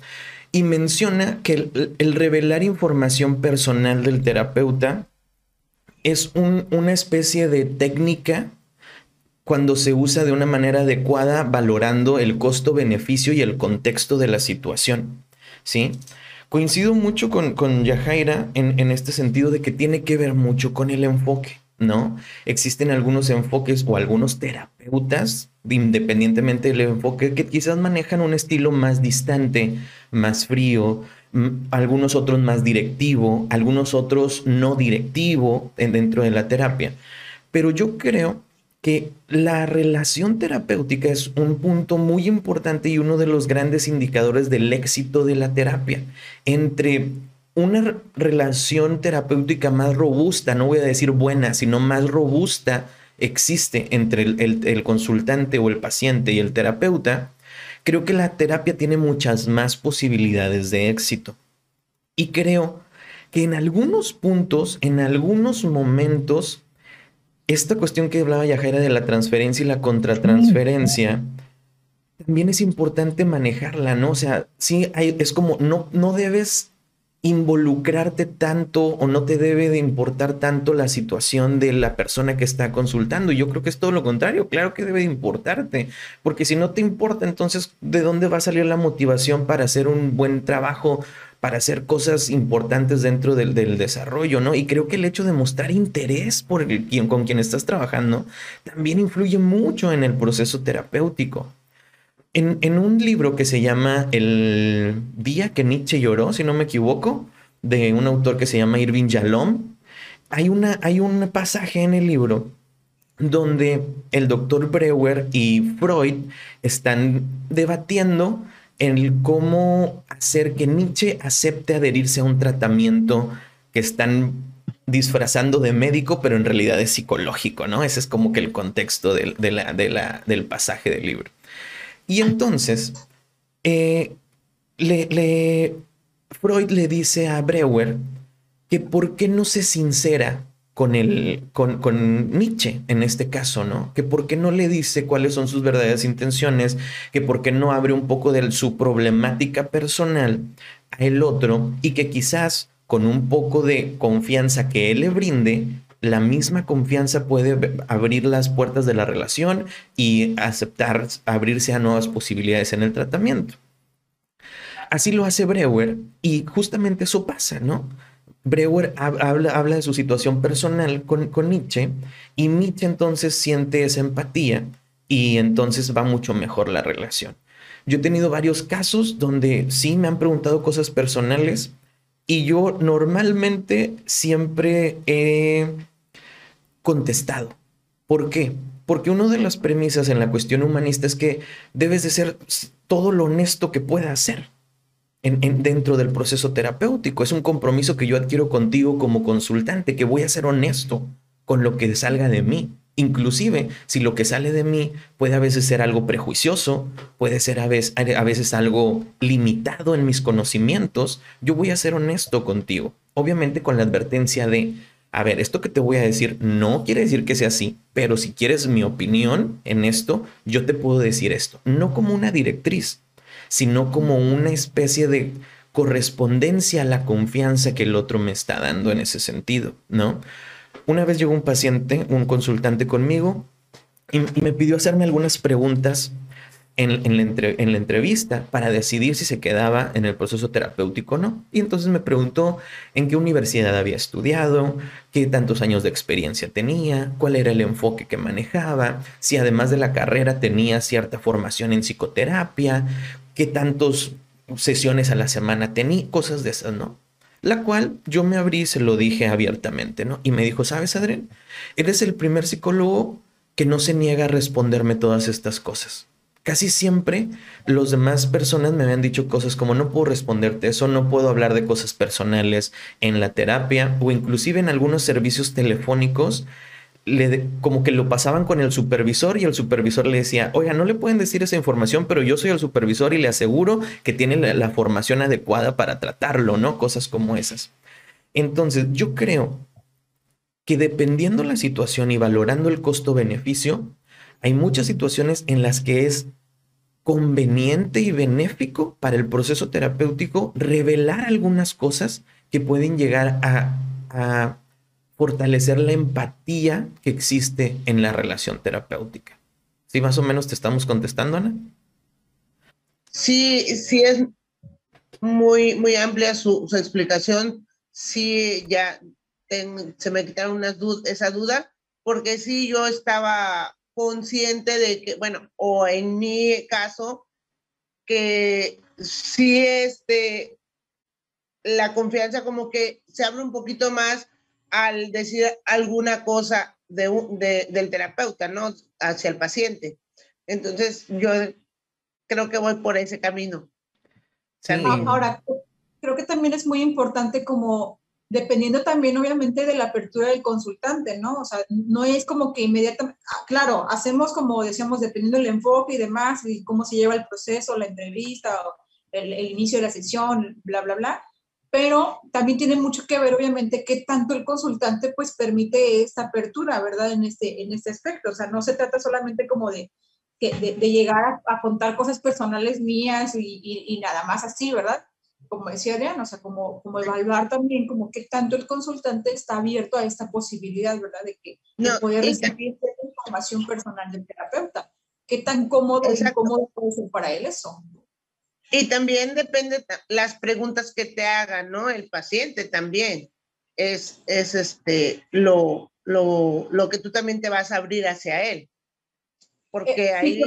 y menciona que el, el revelar información personal del terapeuta es una especie de técnica cuando se usa de una manera adecuada, valorando el costo-beneficio y el contexto de la situación. ¿Sí? Coincido mucho con, con en, en este sentido de que tiene que ver mucho con el enfoque. ¿no? Existen algunos enfoques o algunos terapeutas, independientemente del enfoque, que quizás manejan un estilo más distante, más frío, algunos otros más directivo, algunos otros no directivo dentro de la terapia. Pero yo creo que la relación terapéutica es un punto muy importante y uno de los grandes indicadores del éxito de la terapia. Entre una relación terapéutica más robusta, no voy a decir buena, sino más robusta, existe entre el, consultante o el paciente y el terapeuta, creo que la terapia tiene muchas más posibilidades de éxito. Y creo que en algunos puntos, en algunos momentos, esta cuestión que hablaba Yajaira de la transferencia y la contratransferencia, también es importante manejarla, ¿no? O sea, sí, hay, es como, no, no debes involucrarte tanto o no te debe de importar tanto la situación de la persona que está consultando. Yo creo que es todo lo contrario, claro que debe de importarte, porque si no te importa, entonces, ¿de dónde va a salir la motivación para hacer un buen trabajo, para hacer cosas importantes dentro del, desarrollo, ¿no? Y creo que el hecho de mostrar interés por el, quien, con quien estás trabajando también influye mucho en el proceso terapéutico. En, un libro que se llama El día que Nietzsche lloró, si no me equivoco, de un autor que se llama Irving Yalom, hay, una, hay un pasaje en el libro donde el doctor Breuer y Freud están debatiendo en cómo hacer que Nietzsche acepte adherirse a un tratamiento que están disfrazando de médico, pero en realidad es psicológico, ¿no? Ese es como que el contexto del pasaje del libro. Y entonces, eh, Freud le dice a Breuer que por qué no se sincera con, Nietzsche en este caso, ¿no? Que por qué no le dice cuáles son sus verdaderas intenciones, que por qué no abre un poco de su problemática personal a el otro y que quizás con un poco de confianza que él le brinde, la misma confianza puede abrir las puertas de la relación y aceptar, abrirse a nuevas posibilidades en el tratamiento. así lo hace Breuer y justamente eso pasa, ¿no? Breuer habla, habla de su situación personal con, con Nietzsche y Nietzsche entonces siente esa empatía y entonces va mucho mejor la relación. Yo he tenido varios casos donde sí me han preguntado cosas personales y yo normalmente siempre he contestado. ¿Por qué? Porque una de las premisas en la cuestión humanista es que debes de ser todo lo honesto que pueda ser en, dentro del proceso terapéutico. Es un compromiso que yo adquiero contigo como consultante, que voy a ser honesto con lo que salga de mí. Inclusive, si lo que sale de mí puede a veces ser algo prejuicioso, puede ser a veces algo limitado en mis conocimientos, yo voy a ser honesto contigo. Obviamente con la advertencia de, a ver, esto que te voy a decir no quiere decir que sea así, pero si quieres mi opinión en esto, yo te puedo decir esto. No como una directriz, sino como una especie de correspondencia a la confianza que el otro me está dando en ese sentido, ¿no? Una vez llegó un paciente, un consultante conmigo, y, me pidió hacerme algunas preguntas en, la en, la entrevista para decidir si se quedaba en el proceso terapéutico o no. Y entonces me preguntó en qué universidad había estudiado, qué tantos años de experiencia tenía, cuál era el enfoque que manejaba, si además de la carrera tenía cierta formación en psicoterapia, qué tantas sesiones a la semana tenía, cosas de esas, ¿no? la cual yo me abrí y se lo dije abiertamente, ¿no? Y me dijo, ¿sabes, Adrián? Eres el primer psicólogo que no se niega a responderme todas estas cosas. Casi siempre los demás personas me habían dicho cosas como no puedo responderte eso, no puedo hablar de cosas personales en la terapia o inclusive en algunos servicios telefónicos como que lo pasaban con el supervisor y el supervisor le decía, oiga, no le pueden decir esa información, pero yo soy el supervisor y le aseguro que tiene la, formación adecuada para tratarlo, ¿no? Cosas como esas. Entonces, yo creo que dependiendo la situación y valorando el costo-beneficio, hay muchas situaciones en las que es conveniente y benéfico para el proceso terapéutico revelar algunas cosas que pueden llegar a fortalecer la empatía que existe en la relación terapéutica. ¿Sí más o menos te estamos contestando, Ana? Sí, sí es muy, muy amplia su, explicación. Sí, ya se me quitaron esa duda, porque sí yo estaba consciente de que, bueno, o en mi caso, que sí este, la confianza como que se abre un poquito más al decir alguna cosa de, del terapeuta, ¿no? Hacia el paciente. Entonces, yo creo que voy por ese camino. Ahora, creo que también es muy importante como dependiendo también obviamente de la apertura del consultante, ¿no? O sea, no es como que inmediatamente, ah, claro, hacemos como decíamos, dependiendo del enfoque y demás, y cómo se lleva el proceso, la entrevista, el, inicio de la sesión, bla, bla, bla, pero también tiene mucho que ver, obviamente, qué tanto el consultante pues permite esta apertura, ¿verdad? En este, en este aspecto. O sea, no se trata solamente como de, de, llegar a, contar cosas personales mías y, nada más así, ¿verdad? Como decía Adrián, o sea, como, como evaluar también como qué tanto el consultante está abierto a esta posibilidad, ¿verdad? De que no, puede recibir información personal del terapeuta. ¿Qué tan cómodo y incómodo puede ser para él eso? Y también depende las preguntas que te hagan, ¿no? El paciente también. Es, es este, lo, lo, lo que tú también te vas a abrir hacia él. Porque eh, ahí...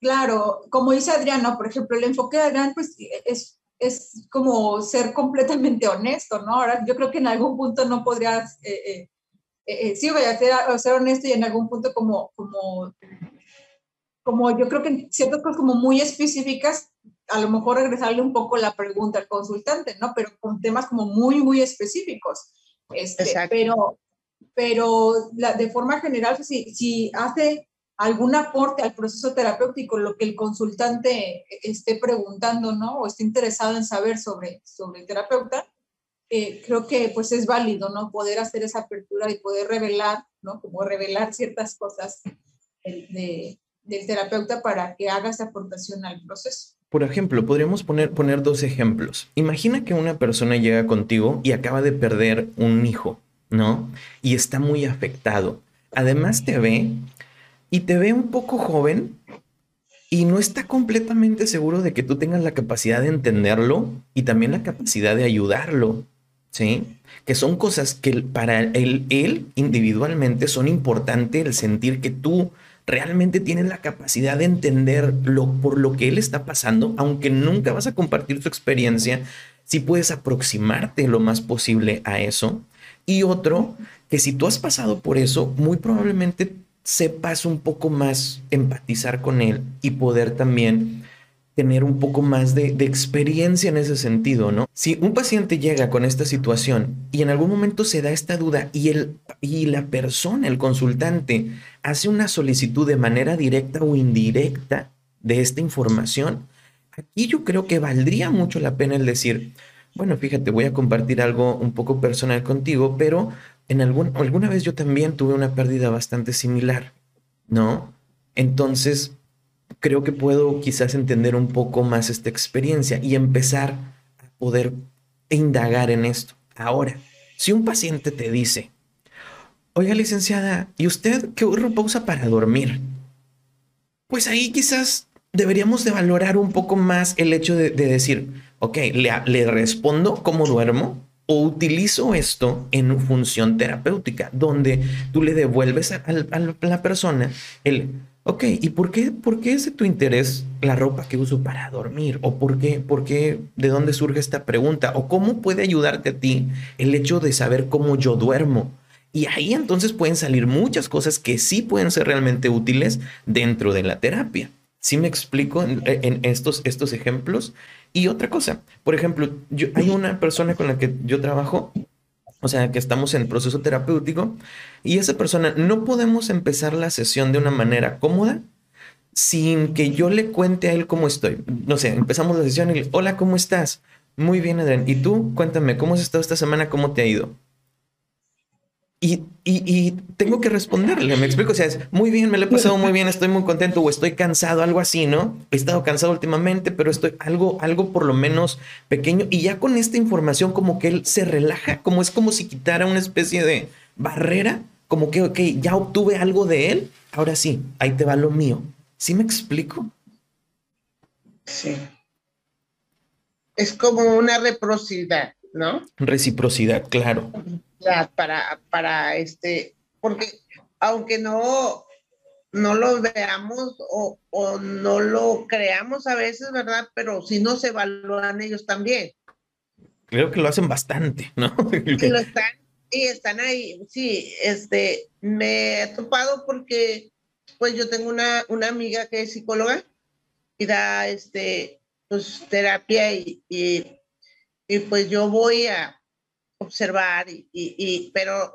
claro, como dice Adriano, por ejemplo, el enfoque de Adrián pues, es, es como ser completamente honesto, ¿no? Ahora, yo creo que en algún punto no podrías... Eh, eh, eh sí, voy a ser, a ser honesto y en algún punto como, como como yo creo que ciertas cosas como muy específicas, a lo mejor regresarle un poco la pregunta al consultante, ¿no? Pero con temas como muy, muy específicos. Este, pero, pero la, de forma general, si, si hace algún aporte al proceso terapéutico, lo que el consultante esté preguntando, ¿no? O esté interesado en saber sobre, sobre el terapeuta, eh, creo que pues es válido, ¿no? Poder hacer esa apertura y poder revelar, ¿no? Como revelar ciertas cosas de, del terapeuta para que haga esa aportación al proceso. Por ejemplo, podríamos poner, poner dos ejemplos. Imagina que una persona llega contigo y acaba de perder un hijo, ¿no? Y está muy afectado. Además te ve y te ve un poco joven y no está completamente seguro de que tú tengas la capacidad de entenderlo y también la capacidad de ayudarlo, ¿sí? Que son cosas que para él, individualmente son importantes el sentir que tú realmente tienes la capacidad de entender lo, por lo que él está pasando, aunque nunca vas a compartir su experiencia, si puedes aproximarte lo más posible a eso. Y otro, que si tú has pasado por eso, muy probablemente sepas un poco más empatizar con él y poder también tener un poco más de, experiencia en ese sentido, ¿no? Si un paciente llega con esta situación y en algún momento se da esta duda y, el, y la persona, el consultante, hace una solicitud de manera directa o indirecta de esta información, aquí yo creo que valdría mucho la pena el decir, bueno, fíjate, voy a compartir algo un poco personal contigo, pero en algún, alguna vez yo también tuve una pérdida bastante similar, ¿no? Entonces, creo que puedo quizás entender un poco más esta experiencia y empezar a poder indagar en esto. Ahora, si un paciente te dice, oiga licenciada, ¿y usted qué ropa usa para dormir? Pues ahí quizás deberíamos de valorar un poco más el hecho de, decir, ok, le, le respondo cómo duermo, o utilizo esto en función terapéutica, donde tú le devuelves a, la persona el, ok, ¿y por qué, por qué es de tu interés la ropa que uso para dormir? ¿O por qué, por qué, de dónde surge esta pregunta? ¿O cómo puede ayudarte a ti el hecho de saber cómo yo duermo? Y ahí entonces pueden salir muchas cosas que sí pueden ser realmente útiles dentro de la terapia. ¿Sí me explico en, en estos, estos ejemplos? Y otra cosa, por ejemplo, yo, hay una persona con la que yo trabajo, o sea, que estamos en proceso terapéutico, y esa persona no podemos empezar la sesión de una manera cómoda sin que yo le cuente a él cómo estoy. No sé, empezamos la sesión y, hola, ¿cómo estás? Muy bien, Adrián. ¿Y tú? Cuéntame, ¿cómo has estado esta semana? ¿Cómo te ha ido? Y, y, tengo que responderle, me explico, o sea, es muy bien, me lo he pasado muy bien, estoy muy contento o estoy cansado, algo así, ¿no? He estado cansado últimamente, pero estoy algo, algo por lo menos pequeño y ya con esta información como que él se relaja, como es como si quitara una especie de barrera, como que, ok, ya obtuve algo de él, ahora sí, ahí te va lo mío. ¿Sí me explico? Sí. Es como una reciprocidad, ¿no? Reciprocidad, claro para, para este, porque aunque no, no lo veamos o, o, no lo creamos a veces, ¿verdad? Pero si no se evalúan ellos también. Creo que lo hacen bastante, ¿no? y lo están, y están ahí, sí, este, me he topado porque, pues yo tengo una, una amiga que es psicóloga y da, este, pues terapia y, y, y pues yo voy a, observar, y, y, pero,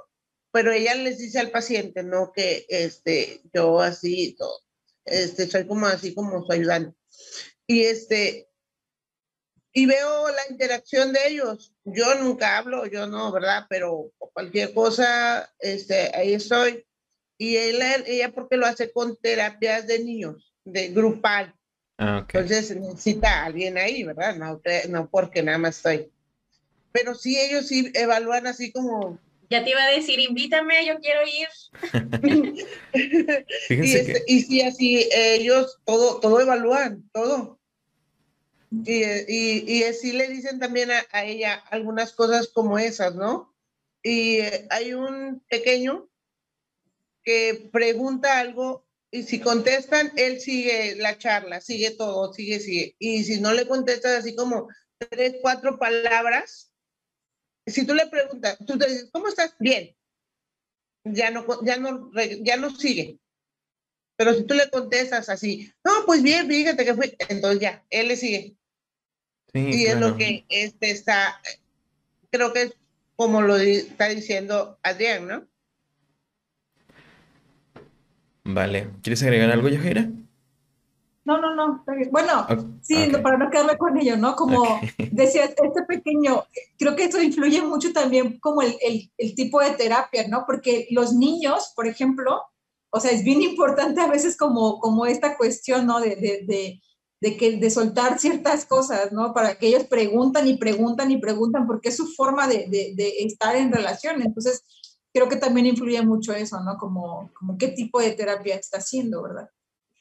pero ella les dice al paciente, no que este, yo así, todo, este, soy como así como su ayudante. Y este, y veo la interacción de ellos. Yo nunca hablo, yo no, ¿verdad? Pero cualquier cosa, este, ahí estoy. Y ella, ella porque lo hace con terapias de niños, de grupal. Ah, Entonces necesita a alguien ahí, ¿verdad? No, no porque nada más estoy pero sí ellos sí evalúan así como... Ya te iba a decir, invítame, yo quiero ir. y, este, y, sí, así ellos todo, todo evalúan, todo. Y, y, y sí le dicen también a, ella algunas cosas como esas, ¿no? Y hay un pequeño que pregunta algo y si contestan, él sigue la charla, sigue todo, sigue, sigue. Y si no le contestas así como tres, cuatro palabras, si tú le preguntas, tú te dices, ¿cómo estás? Bien. Ya no, ya no, ya no sigue. Pero si tú le contestas así, no, pues bien, fíjate que fue, entonces ya, él le sigue. y es lo que este está, creo que es como lo está diciendo Adrián, ¿no? Vale. ¿Quieres agregar algo, Yajaira? No, no, no. Bueno, sí, para no quedarme con ello, ¿no? Como decía este pequeño, creo que eso influye mucho también como el, el, el, tipo de terapia, ¿no? Porque los niños, por ejemplo, o sea, es bien importante a veces como, como esta cuestión, ¿no? De, de, de, de, que, de soltar ciertas cosas, ¿no? Para que ellos preguntan y preguntan y preguntan, porque es su forma de, de estar en relación. Entonces, creo que también influye mucho eso, ¿no? Como, como qué tipo de terapia está haciendo, ¿verdad?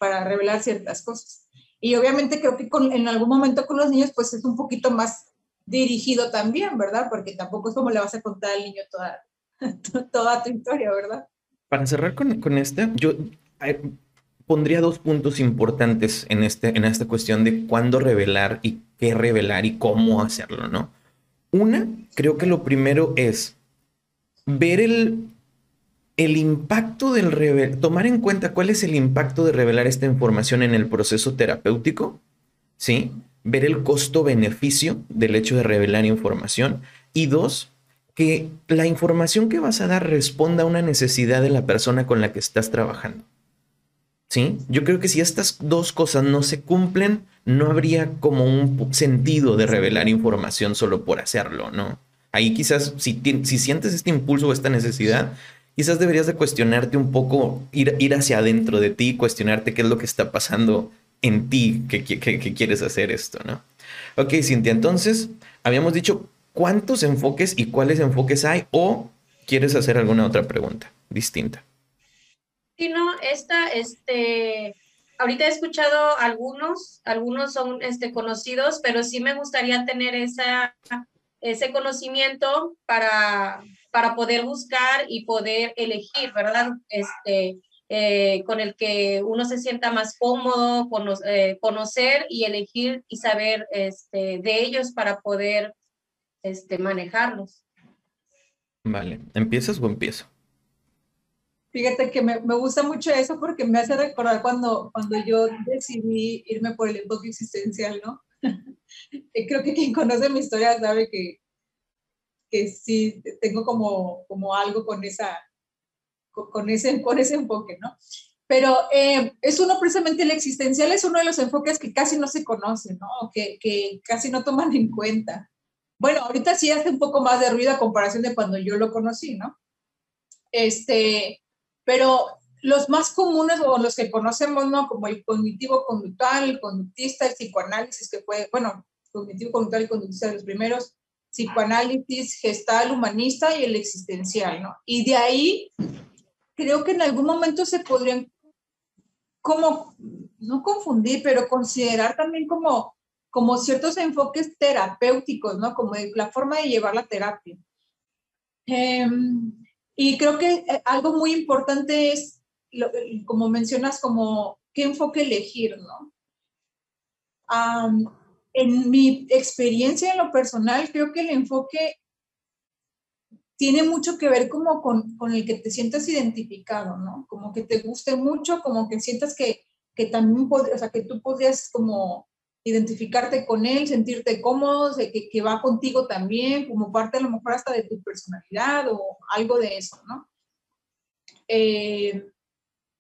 para revelar ciertas cosas. Y obviamente creo que con, en algún momento con los niños pues es un poquito más dirigido también, ¿verdad? Porque tampoco es como le vas a contar al niño toda, toda tu historia, ¿verdad? Para cerrar con, con este, yo pondría dos puntos importantes en, este, en esta cuestión de cuándo revelar y qué revelar y cómo hacerlo, ¿no? Una, creo que lo primero es ver el, el impacto del revelar, tomar en cuenta cuál es el impacto de revelar esta información en el proceso terapéutico, ¿sí? Ver el costo-beneficio del hecho de revelar información. Y dos, que la información que vas a dar responda a una necesidad de la persona con la que estás trabajando. ¿Sí? Yo creo que si estas dos cosas no se cumplen, no habría como un sentido de revelar información solo por hacerlo, ¿no? Ahí quizás si, si sientes este impulso o esta necesidad, quizás deberías de cuestionarte un poco, ir, ir hacia adentro de ti, cuestionarte qué es lo que está pasando en ti que, que quieres hacer esto, ¿no? Ok, Cintia, entonces habíamos dicho cuántos enfoques y cuáles enfoques hay o quieres hacer alguna otra pregunta distinta. Sí, no, esta, este, ahorita he escuchado algunos, algunos son este, conocidos, pero sí me gustaría tener esa, ese conocimiento para, para poder buscar y poder elegir, ¿verdad? Este, eh, con el que uno se sienta más cómodo, eh, conocer y elegir y saber este, de ellos para poder este, manejarlos. Vale, ¿empiezas o empiezo? Fíjate que me, me, gusta mucho eso porque me hace recordar cuando, cuando yo decidí irme por el enfoque existencial, ¿no? Creo que quien conoce mi historia sabe que, que sí tengo como, como algo con, esa, con, ese, con ese enfoque, ¿no? Pero eh, es uno precisamente el existencial, es uno de los enfoques que casi no se conocen, ¿no? Que, que casi no toman en cuenta. Bueno, ahorita sí hace un poco más de ruido a comparación de cuando yo lo conocí, ¿no? Este, pero los más comunes o los que conocemos, ¿no? Como el cognitivo conductual, el conductista, el psicoanálisis, que fue, bueno, cognitivo conductual y conductista de los primeros, psicoanálisis gestal humanista y el existencial, ¿no? Y de ahí creo que en algún momento se podrían como, no confundir, pero considerar también como, como ciertos enfoques terapéuticos, ¿no? Como la forma de llevar la terapia. Eh, y creo que eh, algo muy importante es, como mencionas, como qué enfoque elegir, ¿no? en mi experiencia en lo personal, creo que el enfoque tiene mucho que ver como con, con, el que te sientas identificado, ¿no? Como que te guste mucho, como que sientas que, que también, o sea, que tú podrías como identificarte con él, sentirte cómodo, que, que, va contigo también, como parte a lo mejor hasta de tu personalidad o algo de eso, ¿no? Eh,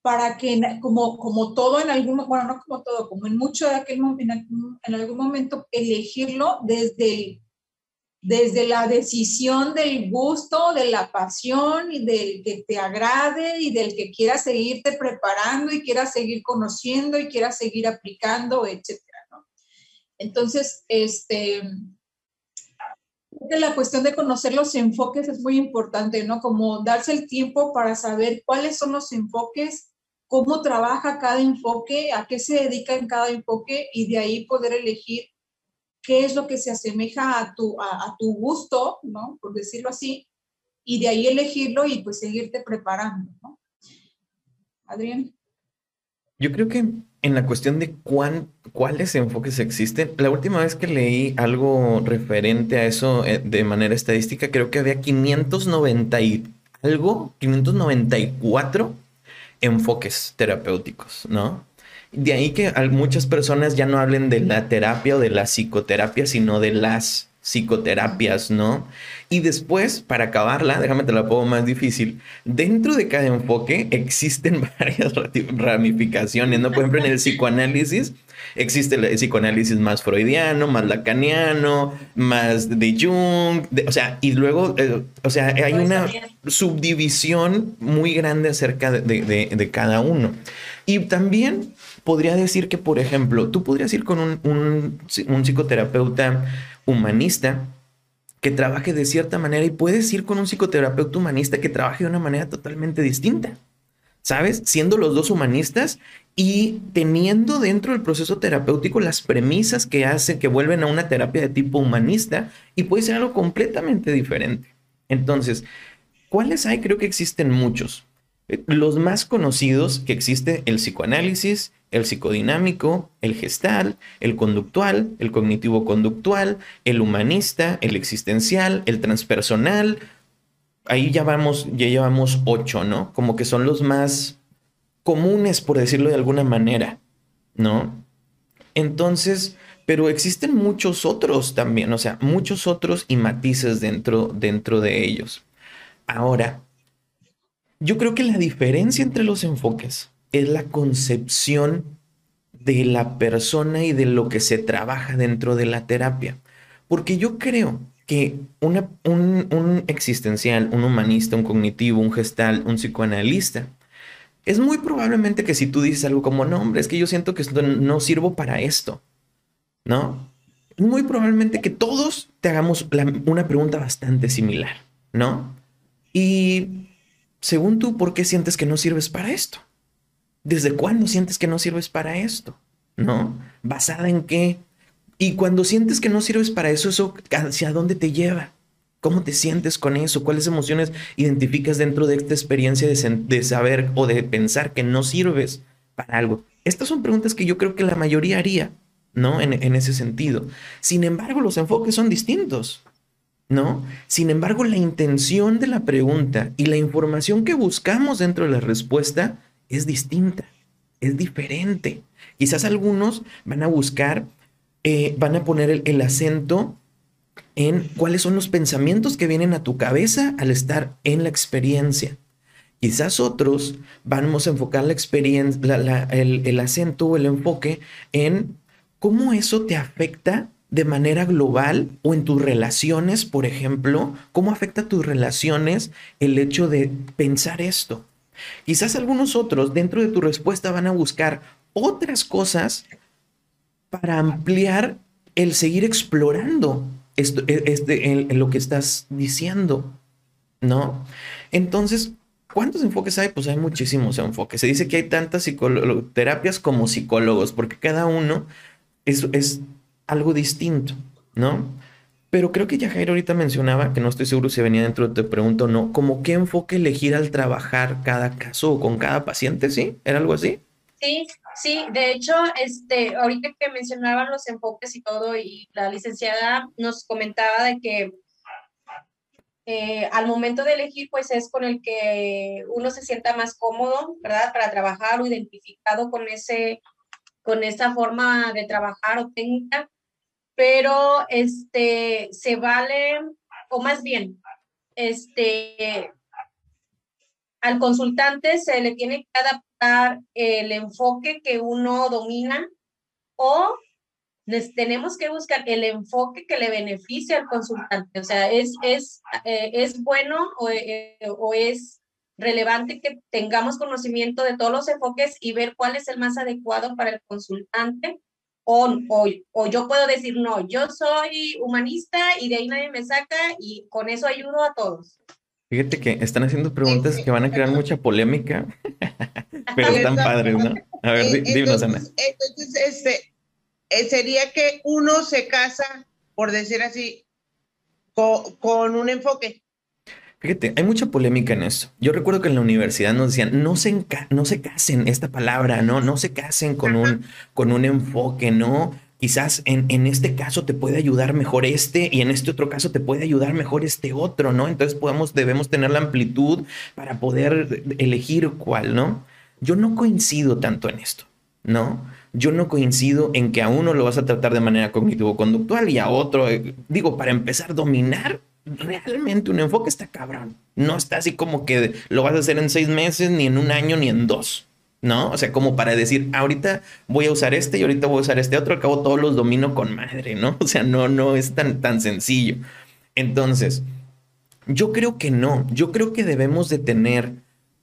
para que como, como todo en algún, bueno, no como todo, como en mucho de aquel momento, en algún momento elegirlo desde, desde la decisión del gusto, de la pasión y del que te agrade y del que quieras seguirte preparando y quieras seguir conociendo y quieras seguir aplicando, etcétera. Entonces, este, la cuestión de conocer los enfoques es muy importante, ¿no? Como darse el tiempo para saber cuáles son los enfoques, cómo trabaja cada enfoque, a qué se dedica en cada enfoque y de ahí poder elegir qué es lo que se asemeja a tu, a, tu gusto, ¿no? Por decirlo así, y de ahí elegirlo y pues seguirte preparando, ¿no? Adrián. Yo creo que en la cuestión de cuán, cuáles enfoques existen, la última vez que leí algo referente a eso eh, de manera estadística, creo que había 590 y algo, 594 enfoques terapéuticos, ¿no? De ahí que muchas personas ya no hablen de la terapia o de la psicoterapia, sino de las psicoterapias, ¿no? Y después, para acabarla, déjame te la pongo más difícil, dentro de cada enfoque existen varias ramificaciones, ¿no? Por ejemplo, en el psicoanálisis existe el psicoanálisis más freudiano, más lacaniano, más de Jung, o sea, y luego, eh, o sea, hay una subdivisión muy grande acerca de, cada uno. Y también podría decir que, por ejemplo, tú podrías ir con un, un psicoterapeuta humanista que trabaje de cierta manera y puedes ir con un psicoterapeuta humanista que trabaje de una manera totalmente distinta. ¿Sabes? Siendo los dos humanistas y teniendo dentro del proceso terapéutico las premisas que hacen que vuelven a una terapia de tipo humanista y puede ser algo completamente diferente. Entonces, ¿cuáles hay? Creo que existen muchos. Eh, los más conocidos que existe el psicoanálisis, el psicodinámico, el gestal, el conductual, el cognitivo-conductual, el humanista, el existencial, el transpersonal. Ahí ya vamos, ya llevamos ocho, ¿no? Como que son los más comunes, por decirlo de alguna manera, ¿no? Entonces, pero existen muchos otros también, o sea, muchos otros y matices dentro, dentro de ellos. Ahora, yo creo que la diferencia entre los enfoques es la concepción de la persona y de lo que se trabaja dentro de la terapia. Porque yo creo que un, un existencial, un humanista, un cognitivo, un gestal, un psicoanalista, es muy probablemente que si tú dices algo como, no, hombre, es que yo siento que no sirvo para esto, ¿no? Muy probablemente que todos te hagamos una pregunta bastante similar, ¿no? Y según tú, ¿por qué sientes que no sirves para esto? ¿Desde cuándo sientes que no sirves para esto? ¿No? ¿Basada en qué? Y cuando sientes que no sirves para eso, ¿eso hacia dónde te lleva? ¿Cómo te sientes con eso? ¿Cuáles emociones identificas dentro de esta experiencia de, saber o de pensar que no sirves para algo? Estas son preguntas que yo creo que la mayoría haría, ¿no? En, ese sentido. Sin embargo, los enfoques son distintos, ¿no? Sin embargo, la intención de la pregunta y la información que buscamos dentro de la respuesta es distinta, es diferente. Quizás algunos van a buscar, eh, van a poner el acento en cuáles son los pensamientos que vienen a tu cabeza al estar en la experiencia. Quizás otros vamos a enfocar la experiencia, el, el acento o el enfoque en cómo eso te afecta de manera global o en tus relaciones, por ejemplo, cómo afecta tus relaciones el hecho de pensar esto. Quizás algunos otros dentro de tu respuesta van a buscar otras cosas para ampliar el seguir explorando esto, e, este, en, lo que estás diciendo, ¿no? Entonces, ¿cuántos enfoques hay? Pues hay muchísimos enfoques. Se dice que hay tantas terapias como psicólogos, porque cada uno es, es algo distinto, ¿no? Pero creo que ya Jairo ahorita mencionaba, que no estoy seguro si venía dentro de tu pregunta o no, como qué enfoque elegir al trabajar cada caso o con cada paciente, ¿sí? ¿Era algo así? Sí, sí, de hecho, este, ahorita que mencionaban los enfoques y todo, y la licenciada nos comentaba de que eh, al momento de elegir, pues es con el que uno se sienta más cómodo, ¿verdad? Para trabajar o identificado con ese, con esa forma de trabajar o técnica, pero este, se vale, o más bien, este, al consultante se le tiene que adaptar el enfoque que uno domina o tenemos que buscar el enfoque que le beneficie al consultante. O sea, es, es, eh, es bueno o, eh, o, es relevante que tengamos conocimiento de todos los enfoques y ver cuál es el más adecuado para el consultante. O, o, o yo puedo decir, no, yo soy humanista y de ahí nadie me saca y con eso ayudo a todos. Fíjate que están haciendo preguntas que van a crear mucha polémica, pero están padres, ¿no? A ver, eh, dinos, Ana. Entonces, este, eh, sería que uno se casa, por decir así, con, un enfoque. Fíjate, hay mucha polémica en eso. Yo recuerdo que en la universidad nos decían, no se, no se casen, esta palabra, ¿no? No se casen con un, con un enfoque, ¿no? Quizás en, en, este caso te puede ayudar mejor este y en este otro caso te puede ayudar mejor este otro, ¿no? Entonces podemos, debemos tener la amplitud para poder elegir cuál, ¿no? Yo no coincido tanto en esto, ¿no? Yo no coincido en que a uno lo vas a tratar de manera cognitivo-conductual y a otro, eh, digo, para empezar, dominar realmente un enfoque está cabrón. No está así como que lo vas a hacer en seis meses, ni en un año, ni en dos. ¿No? O sea, como para decir, ahorita voy a usar este y ahorita voy a usar este otro, al cabo todos los domino con madre, ¿no? O sea, no, no es tan, tan sencillo. Entonces, yo creo que no, yo creo que debemos de tener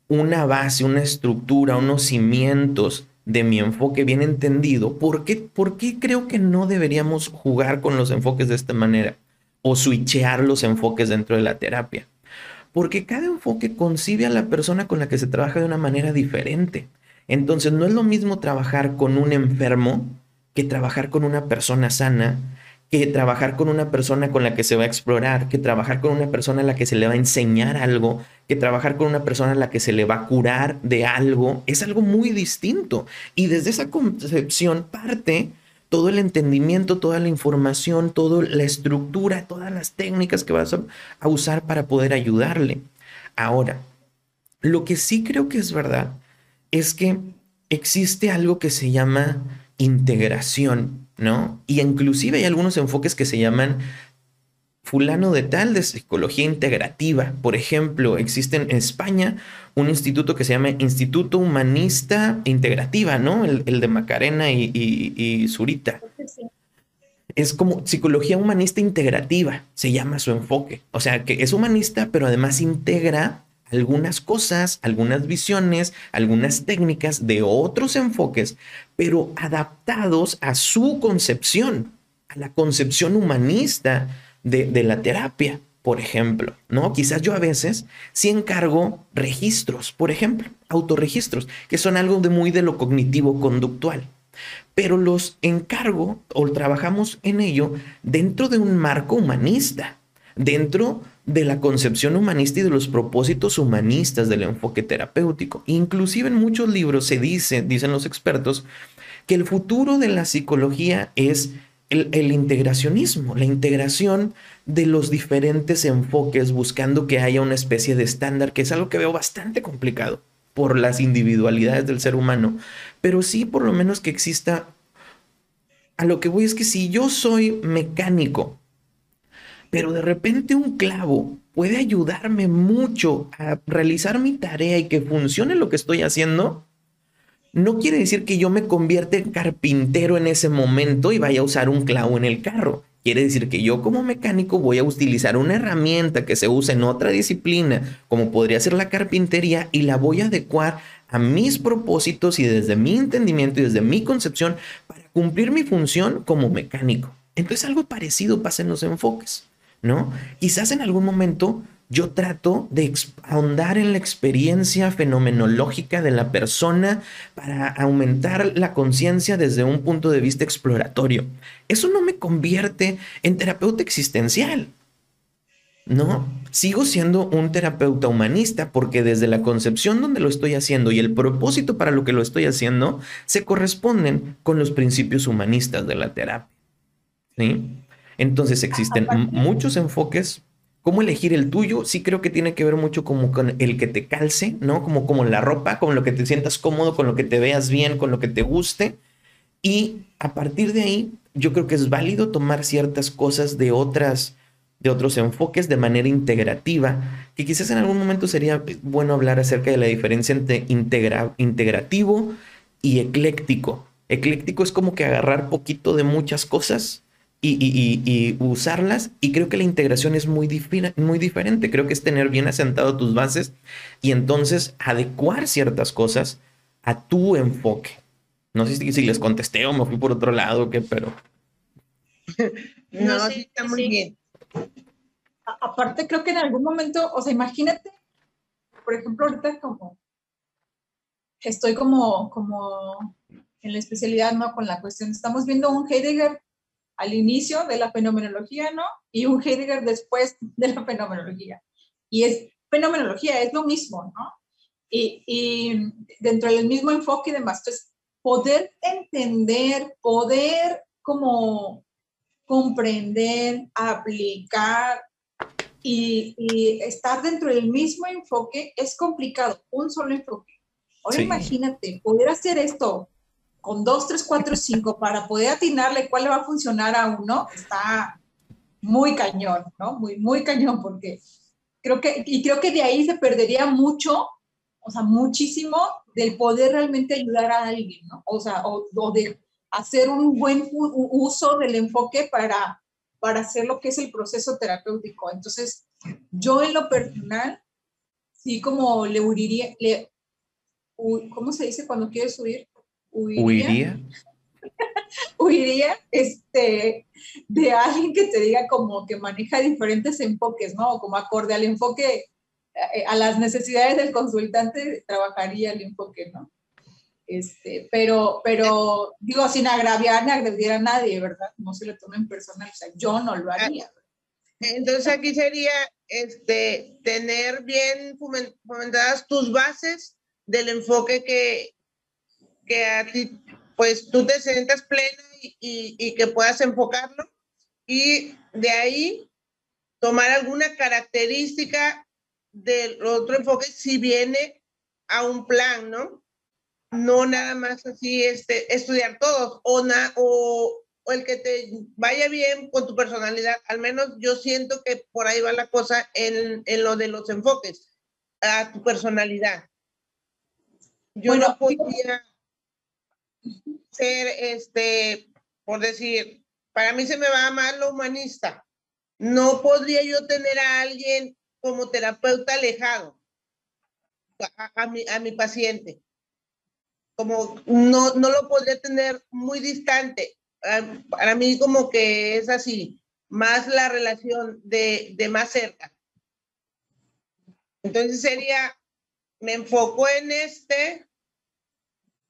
una base, una estructura, unos cimientos de mi enfoque bien entendido. ¿Por qué, ¿Por qué creo que no deberíamos jugar con los enfoques de esta manera o switchear los enfoques dentro de la terapia? Porque cada enfoque concibe a la persona con la que se trabaja de una manera diferente. Entonces, no es lo mismo trabajar con un enfermo que trabajar con una persona sana, que trabajar con una persona con la que se va a explorar, que trabajar con una persona a la que se le va a enseñar algo, que trabajar con una persona a la que se le va a curar de algo, es algo muy distinto. Y desde esa concepción parte todo el entendimiento, toda la información, toda la estructura, todas las técnicas que vas a, usar para poder ayudarle. Ahora, lo que sí creo que es verdad es que existe algo que se llama integración, ¿no? Y inclusive hay algunos enfoques que se llaman fulano de tal de psicología integrativa. Por ejemplo, existe en España un instituto que se llama Instituto Humanista Integrativa, ¿no? El, de Macarena y, y, Zurita. Es como psicología humanista integrativa, se llama su enfoque. O sea, que es humanista, pero además integra algunas cosas, algunas visiones, algunas técnicas de otros enfoques, pero adaptados a su concepción, a la concepción humanista de, la terapia, por ejemplo, ¿no? Quizás yo a veces sí encargo registros, por ejemplo, autorregistros, que son algo de muy de lo cognitivo conductual, pero los encargo o trabajamos en ello dentro de un marco humanista, dentro de la concepción humanista y de los propósitos humanistas del enfoque terapéutico. Inclusive en muchos libros se dice, dicen los expertos, que el futuro de la psicología es el, el, integracionismo, la integración de los diferentes enfoques buscando que haya una especie de estándar, que es algo que veo bastante complicado por las individualidades del ser humano, pero sí por lo menos que exista, a lo que voy es que si yo soy mecánico, pero de repente un clavo puede ayudarme mucho a realizar mi tarea y que funcione lo que estoy haciendo, no quiere decir que yo me convierta en carpintero en ese momento y vaya a usar un clavo en el carro. Quiere decir que yo como mecánico voy a utilizar una herramienta que se usa en otra disciplina, como podría ser la carpintería, y la voy a adecuar a mis propósitos y desde mi entendimiento y desde mi concepción para cumplir mi función como mecánico. Entonces algo parecido pasa en los enfoques. ¿No? Quizás en algún momento yo trato de ahondar en la experiencia fenomenológica de la persona para aumentar la conciencia desde un punto de vista exploratorio. Eso no me convierte en terapeuta existencial. No, sigo siendo un terapeuta humanista porque desde la concepción donde lo estoy haciendo y el propósito para lo que lo estoy haciendo se corresponden con los principios humanistas de la terapia. ¿Sí? Entonces existen muchos enfoques. ¿Cómo elegir el tuyo? Sí creo que tiene que ver mucho como con el que te calce, ¿no? Como, como la ropa, con lo que te sientas cómodo, con lo que te veas bien, con lo que te guste. Y a partir de ahí, yo creo que es válido tomar ciertas cosas de otras, de otros enfoques de manera integrativa, que quizás en algún momento sería bueno hablar acerca de la diferencia entre integrativo y ecléctico. Ecléctico es como que agarrar poquito de muchas cosas y, usarlas. Y creo que la integración es muy, muy diferente. Creo que es tener bien asentado tus bases y entonces adecuar ciertas cosas a tu enfoque. No sé si, les contesté o me fui por otro lado, qué, pero... no, sí, está muy bien. aparte, creo que en algún momento, o sea, imagínate, por ejemplo, ahorita como estoy como, como en la especialidad, ¿no? Con la cuestión, estamos viendo un Heidegger al inicio de la fenomenología, ¿no? Y un Heidegger después de la fenomenología. Y es fenomenología, es lo mismo, ¿no? Y, y dentro del mismo enfoque y demás. Entonces, poder entender, poder como comprender, aplicar y, y, estar dentro del mismo enfoque es complicado, un solo enfoque. Ahora imagínate, poder hacer esto con dos, tres, cuatro, cinco para poder atinarle cuál le va a funcionar a uno, está muy cañón, ¿no? Muy, muy cañón, porque creo que, y creo que de ahí se perdería mucho, o sea, muchísimo del poder realmente ayudar a alguien, ¿no? O sea, o, de hacer un buen uso del enfoque para, para hacer lo que es el proceso terapéutico. Entonces, yo en lo personal, sí como le huiría, le, ¿cómo se dice cuando quieres huir? Huiría. Huiría, este, de alguien que te diga como que maneja diferentes enfoques, ¿no? Como acorde al enfoque, eh, a las necesidades del consultante, trabajaría el enfoque, ¿no? Este, pero, pero digo, sin agraviar ni agredir a nadie, ¿verdad? No se lo tomen personal, o sea, yo no lo haría. Entonces aquí sería este, tener bien fomentadas tus bases del enfoque que, que a ti, pues tú te sientas plena y, y, que puedas enfocarlo y de ahí tomar alguna característica del otro enfoque si viene a un plan, ¿no? No nada más así este, estudiar todos o, na, o, o el que te vaya bien con tu personalidad. Al menos yo siento que por ahí va la cosa en, en lo de los enfoques, a tu personalidad. Yo no podía ser, este, por decir, para mí se me va mal lo humanista. No podría yo tener a alguien como terapeuta alejado a, mi, a mi paciente. Como no, no lo podría tener muy distante. Ah, para mí como que es así, más la relación de, de más cerca. Entonces sería, me enfoco en este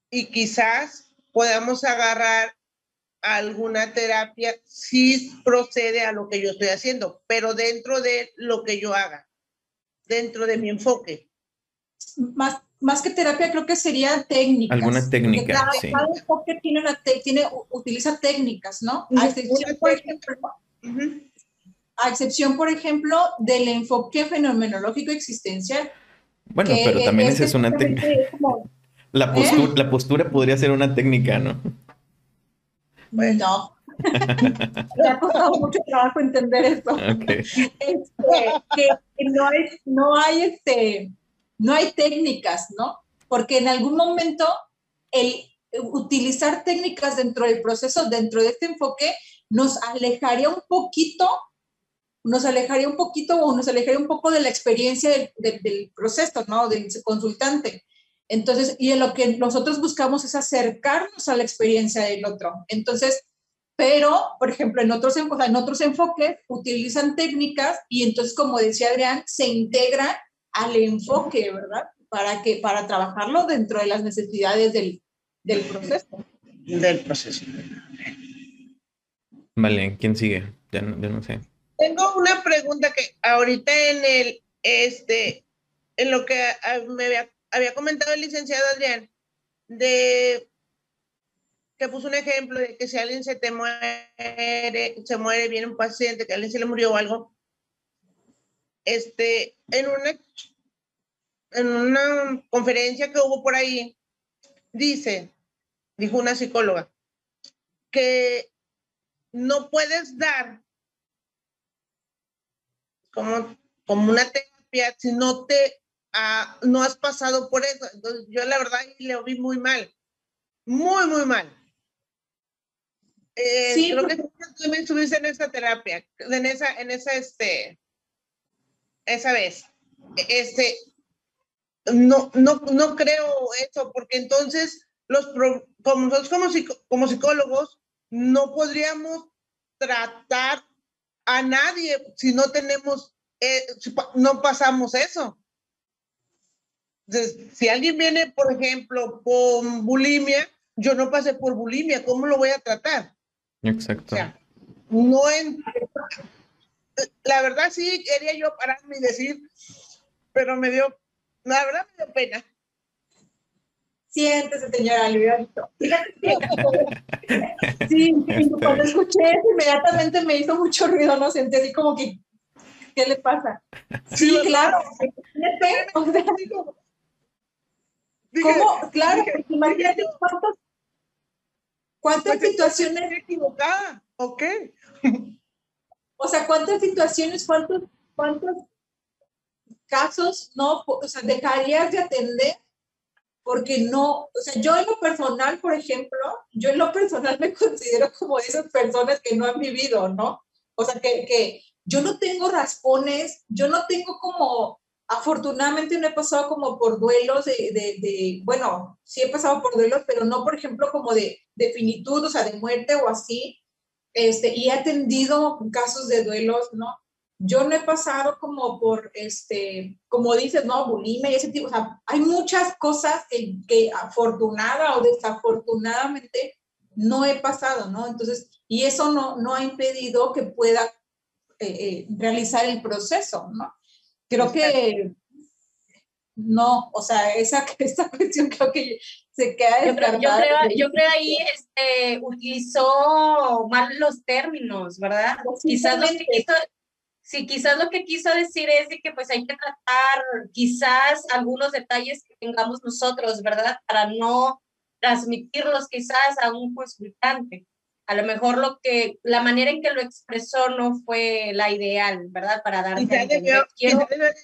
y quizás podamos agarrar alguna terapia si procede a lo que yo estoy haciendo, pero dentro de lo que yo haga, dentro de mi enfoque. Más, más que terapia, creo que sería técnica. Alguna técnica. Cada, sí. cada enfoque tiene una tiene, utiliza técnicas, ¿no? A excepción, por ejemplo, a excepción, por ejemplo, del enfoque fenomenológico existencial. Bueno, pero también esa es una técnica. La postura, ¿Eh? la postura podría ser una técnica, ¿no? Bueno. Me ha costado mucho trabajo entender eso. Okay. Este, que, no hay, no hay este, no hay técnicas, ¿no? Porque en algún momento el utilizar técnicas dentro del proceso, dentro de este enfoque, nos alejaría un poquito, nos alejaría un poquito o nos alejaría un poco de la experiencia del, del, del proceso, ¿no? Del consultante. Entonces, y en lo que nosotros buscamos es acercarnos a la experiencia del otro. Entonces, pero, por ejemplo, en otros, o sea, en otros enfoques utilizan técnicas y entonces, como decía Adrián, se integra al enfoque, ¿verdad? Para, que, para trabajarlo dentro de las necesidades del, del proceso. Del proceso. Vale, ¿quién sigue? Ya no, ya no sé. Tengo una pregunta que ahorita en el, este, en lo que me había había comentado el licenciado Adrián de que puso un ejemplo de que si alguien se te muere, se muere, viene un paciente, que a alguien se le murió o algo, este, en una, en una conferencia que hubo por ahí, dice, dijo una psicóloga, que no puedes dar como, como una terapia si no te no has pasado por eso. Entonces, yo la verdad le vi muy mal, muy, muy mal. Eh, sí, creo que tú también estuviste en esa terapia, en esa, en esa, este, esa vez. Este, no, no, no creo eso, porque entonces los como nosotros como, como psicólogos no podríamos tratar a nadie si no tenemos, eh, si no pasamos eso si alguien viene, por ejemplo, con bulimia, yo no pasé por bulimia, ¿cómo lo voy a tratar? Exacto. O sea, no en... La verdad sí quería yo pararme y decir, pero me dio, la verdad me dio pena. Siéntese, señora Alberto. Sí, sí, cuando escuché eso, inmediatamente me hizo mucho ruido, no sentí así como que, ¿qué le pasa? Sí, claro. O sea, ¿Cómo? Claro, imagínate cuántas, cuántas situaciones. equivocada, ¿ok? O sea, cuántas situaciones, cuántos, cuántos casos no, o sea, dejarías de atender porque no, o sea, yo en lo personal, por ejemplo, yo en lo personal me considero como esas personas que no han vivido, ¿no? O sea, que, que yo no tengo raspones, yo no tengo como Afortunadamente no he pasado como por duelos de, de, bueno, sí he pasado por duelos, pero no, por ejemplo, como de, de finitud, o sea, de muerte o así. Este, y he atendido casos de duelos, ¿no? yo no he pasado como por, este, como dices, no, bulimia y ese tipo, o sea, hay muchas cosas en que afortunada o desafortunadamente no he pasado, ¿no? Entonces, y eso no, no ha impedido que pueda eh, eh, realizar el proceso, ¿no? Creo que no, o sea, esa, esa cuestión creo que se queda yo creo, yo creo, yo creo, ahí este, utilizó mal los términos, ¿verdad? Quizás lo que quiso, sí, quizás lo que quiso decir es de que pues hay que tratar quizás algunos detalles que tengamos nosotros, ¿verdad? Para no transmitirlos quizás a un consultante a lo mejor lo que, la manera en que lo expresó no fue la ideal, ¿verdad? Para dar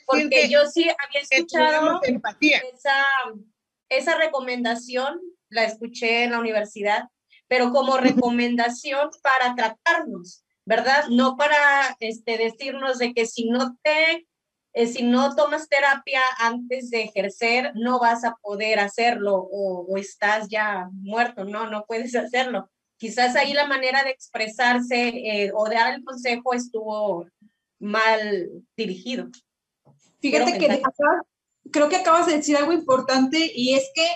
porque yo sí había escuchado esa, esa recomendación, la escuché en la universidad, pero como recomendación para tratarnos, ¿verdad? No para este, decirnos de que si no te, eh, si no tomas terapia antes de ejercer, no vas a poder hacerlo o, o estás ya muerto, no, no puedes hacerlo quizás ahí la manera de expresarse eh, o de dar el consejo estuvo mal dirigido. Fíjate que creo que acabas de decir algo importante y es que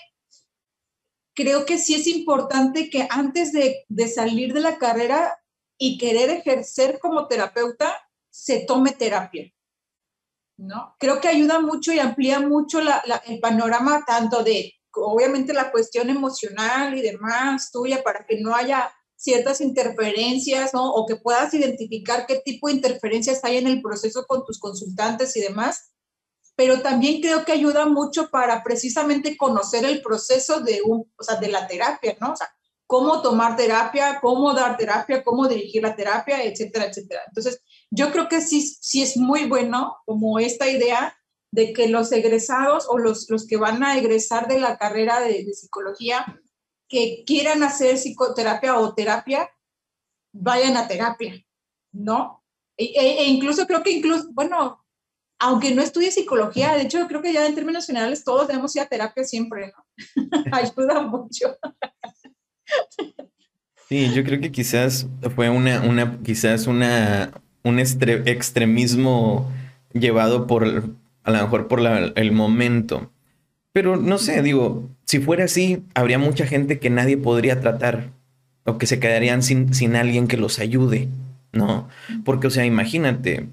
creo que sí es importante que antes de, de salir de la carrera y querer ejercer como terapeuta, se tome terapia. ¿no? Creo que ayuda mucho y amplía mucho la, el panorama tanto de obviamente la cuestión emocional y demás tuya para que no haya ciertas interferencias, ¿no? O que puedas identificar qué tipo de interferencias hay en el proceso con tus consultantes y demás. Pero también creo que ayuda mucho para precisamente conocer el proceso de, un, o sea, de la terapia, ¿no? O sea, cómo tomar terapia, cómo dar terapia, cómo dirigir la terapia, etcétera, etcétera. Entonces, yo creo que sí, sí es muy bueno como esta idea de que los egresados o los, los que van a egresar de la carrera de, psicología que quieran hacer psicoterapia o terapia, vayan a terapia, ¿no? E, e, e, incluso creo que incluso, bueno, aunque no estudie psicología, de hecho creo que ya en términos generales todos debemos ir a terapia siempre, ¿no? Ayuda mucho. Sí, yo creo que quizás fue una, una quizás una, un extremismo llevado por, a lo mejor por el momento. Pero no sé, digo, si fuera así, habría mucha gente que nadie podría tratar o que se quedarían sin, sin alguien que los ayude, ¿no? Porque, o sea, imagínate,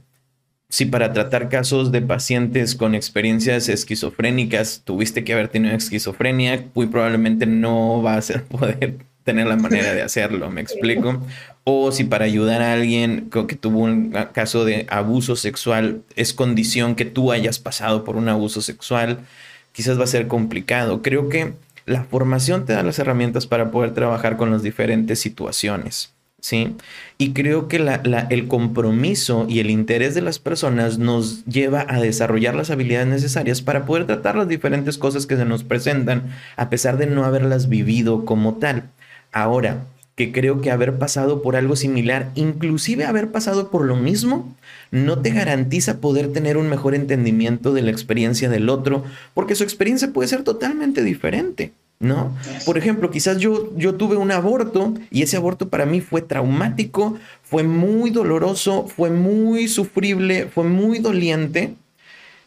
si para tratar casos de pacientes con experiencias esquizofrénicas tuviste que haber tenido esquizofrenia, muy probablemente no vas a poder tener la manera de hacerlo, ¿me explico? O si para ayudar a alguien que tuvo un caso de abuso sexual es condición que tú hayas pasado por un abuso sexual, quizás va a ser complicado. Creo que la formación te da las herramientas para poder trabajar con las diferentes situaciones. ¿Sí? Y creo que el compromiso y el interés de las personas nos lleva a desarrollar las habilidades necesarias para poder tratar las diferentes cosas que se nos presentan, a pesar de no haberlas vivido como tal. Ahora, que creo que haber pasado por algo similar, inclusive haber pasado por lo mismo, no te garantiza poder tener un mejor entendimiento de la experiencia del otro, porque su experiencia puede ser totalmente diferente. ¿No? Por ejemplo, quizás yo, yo tuve un aborto y ese aborto para mí fue traumático, fue muy doloroso, fue muy sufrible, fue muy doliente.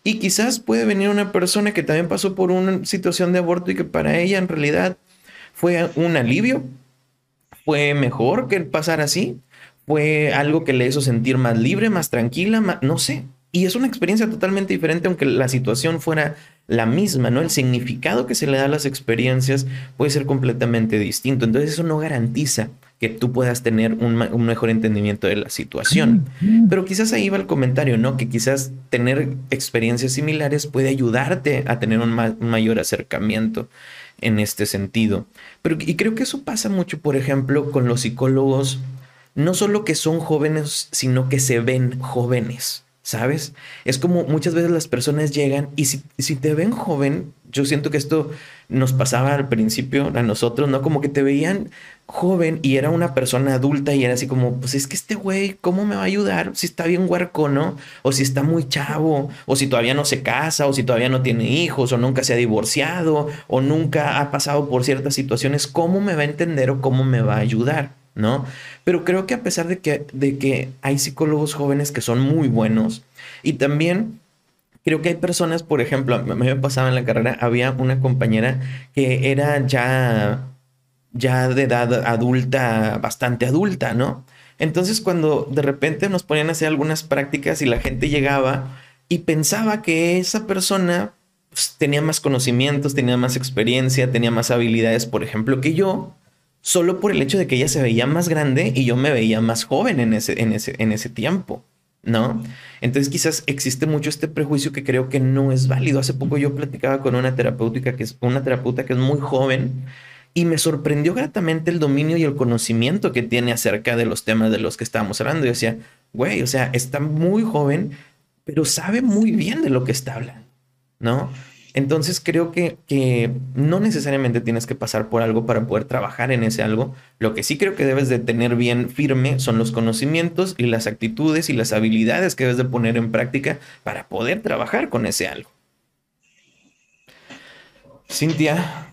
Y quizás puede venir una persona que también pasó por una situación de aborto y que para ella en realidad fue un alivio, fue mejor que pasar así, fue algo que le hizo sentir más libre, más tranquila, no sé. Y es una experiencia totalmente diferente, aunque la situación fuera la misma, ¿no? El significado que se le da a las experiencias puede ser completamente distinto. Entonces eso no garantiza que tú puedas tener un, mejor entendimiento de la situación. Pero quizás ahí va el comentario, ¿no? Que quizás tener experiencias similares puede ayudarte a tener un mayor acercamiento en este sentido. Pero, y creo que eso pasa mucho, por ejemplo, con los psicólogos, no solo que son jóvenes, sino que se ven jóvenes. ¿sabes? Es como muchas veces las personas llegan y si, si, te ven joven, yo siento que esto nos pasaba al principio a nosotros, ¿no? Como que te veían joven y era una persona adulta y era así como, pues es que este güey, ¿cómo me va a ayudar si está bien huerco, ¿no? O si está muy chavo, o si todavía no se casa, o si todavía no tiene hijos, o nunca se ha divorciado, o nunca ha pasado por ciertas situaciones, ¿cómo me va a entender o cómo me va a ayudar? ¿no? Pero creo que a pesar de que, de que hay psicólogos jóvenes que son muy buenos y también creo que hay personas, por ejemplo, a mí me pasaba en la carrera, había una compañera que era ya, ya de edad adulta, bastante adulta, ¿no? Entonces cuando de repente nos ponían a hacer algunas prácticas y la gente llegaba y pensaba que esa persona pues, tenía más conocimientos, tenía más experiencia, tenía más habilidades, por ejemplo, que yo, solo por el hecho de que ella se veía más grande y yo me veía más joven en ese, en ese, en ese tiempo, ¿no? Entonces quizás existe mucho este prejuicio que creo que no es válido. Hace poco yo platicaba con una terapéutica que es una terapeuta que es muy joven y me sorprendió gratamente el dominio y el conocimiento que tiene acerca de los temas de los que estábamos hablando. Yo decía, güey, o sea, está muy joven, pero sabe muy bien de lo que está hablando, ¿no? Entonces creo que, que, no necesariamente tienes que pasar por algo para poder trabajar en ese algo. Lo que sí creo que debes de tener bien firme son los conocimientos y las actitudes y las habilidades que debes de poner en práctica para poder trabajar con ese algo. Cintia,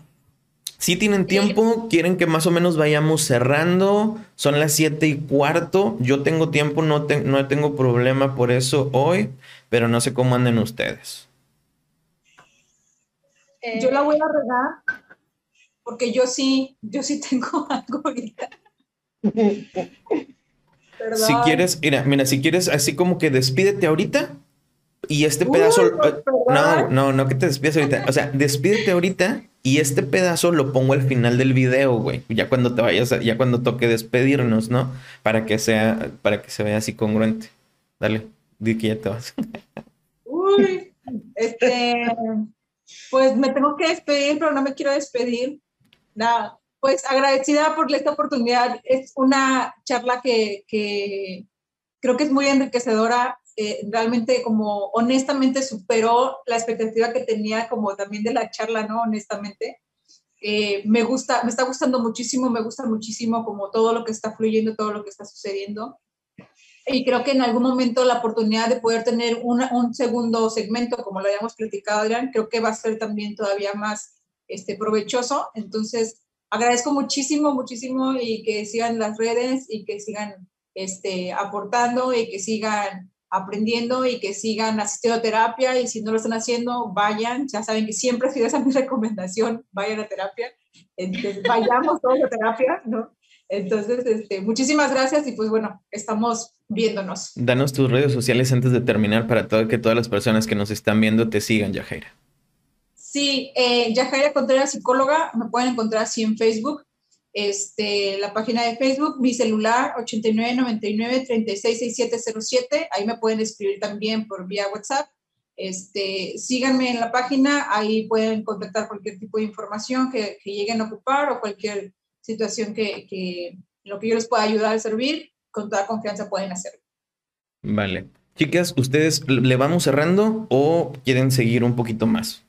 si tienen tiempo, quieren que más o menos vayamos cerrando. Son las siete y cuarto. Yo tengo tiempo, no, no tengo problema por eso hoy, pero no sé cómo anden ustedes. Eh, yo la voy a regar porque yo sí, yo sí tengo algo ahorita. Si quieres, mira, mira, si quieres, así como que despídete ahorita y este pedazo. Eh, no, no, no que te despides ahorita. O sea, despídete ahorita y este pedazo lo pongo al final del video, güey. Ya cuando te vayas, ya cuando toque despedirnos, ¿no? Para que sea, para que se vea así congruente. Dale, di que ya te vas. Uy, este. Pues me tengo que despedir, pero no me quiero despedir. Nada, pues agradecida por esta oportunidad. Es una charla que, creo que es muy enriquecedora. Eh, realmente como honestamente superó la expectativa que tenía como también de la charla, ¿no? Honestamente. Eh, me gusta, me está gustando muchísimo, me gusta muchísimo como todo lo que está fluyendo, todo lo que está sucediendo y creo que en algún momento la oportunidad de poder tener un segundo segmento, como lo habíamos platicado, Adrián, creo que va a ser también todavía más este, provechoso. Entonces, agradezco muchísimo, muchísimo y que sigan las redes y que sigan este, aportando y que sigan aprendiendo y que sigan asistiendo a terapia y si no lo están haciendo, vayan. Ya saben que siempre sido esa mi recomendación, vayan a terapia. Entonces, vayamos todos a terapia, ¿no? Entonces, este, muchísimas gracias y pues bueno, estamos viéndonos. Danos tus redes sociales antes de terminar para todo, que todas las personas que nos están viendo te sigan, Yajaira. Sí, eh, Yajaira Contreras, psicóloga, me pueden encontrar así en Facebook. Este, la página de Facebook, mi celular 8999-366707, ahí me pueden escribir también por vía WhatsApp. Este, síganme en la página, ahí pueden contactar cualquier tipo de información que, que lleguen a ocupar o cualquier situación que, que lo que yo les pueda ayudar a servir, con toda confianza pueden hacerlo. Vale. Chicas, ¿ustedes le vamos cerrando o quieren seguir un poquito más?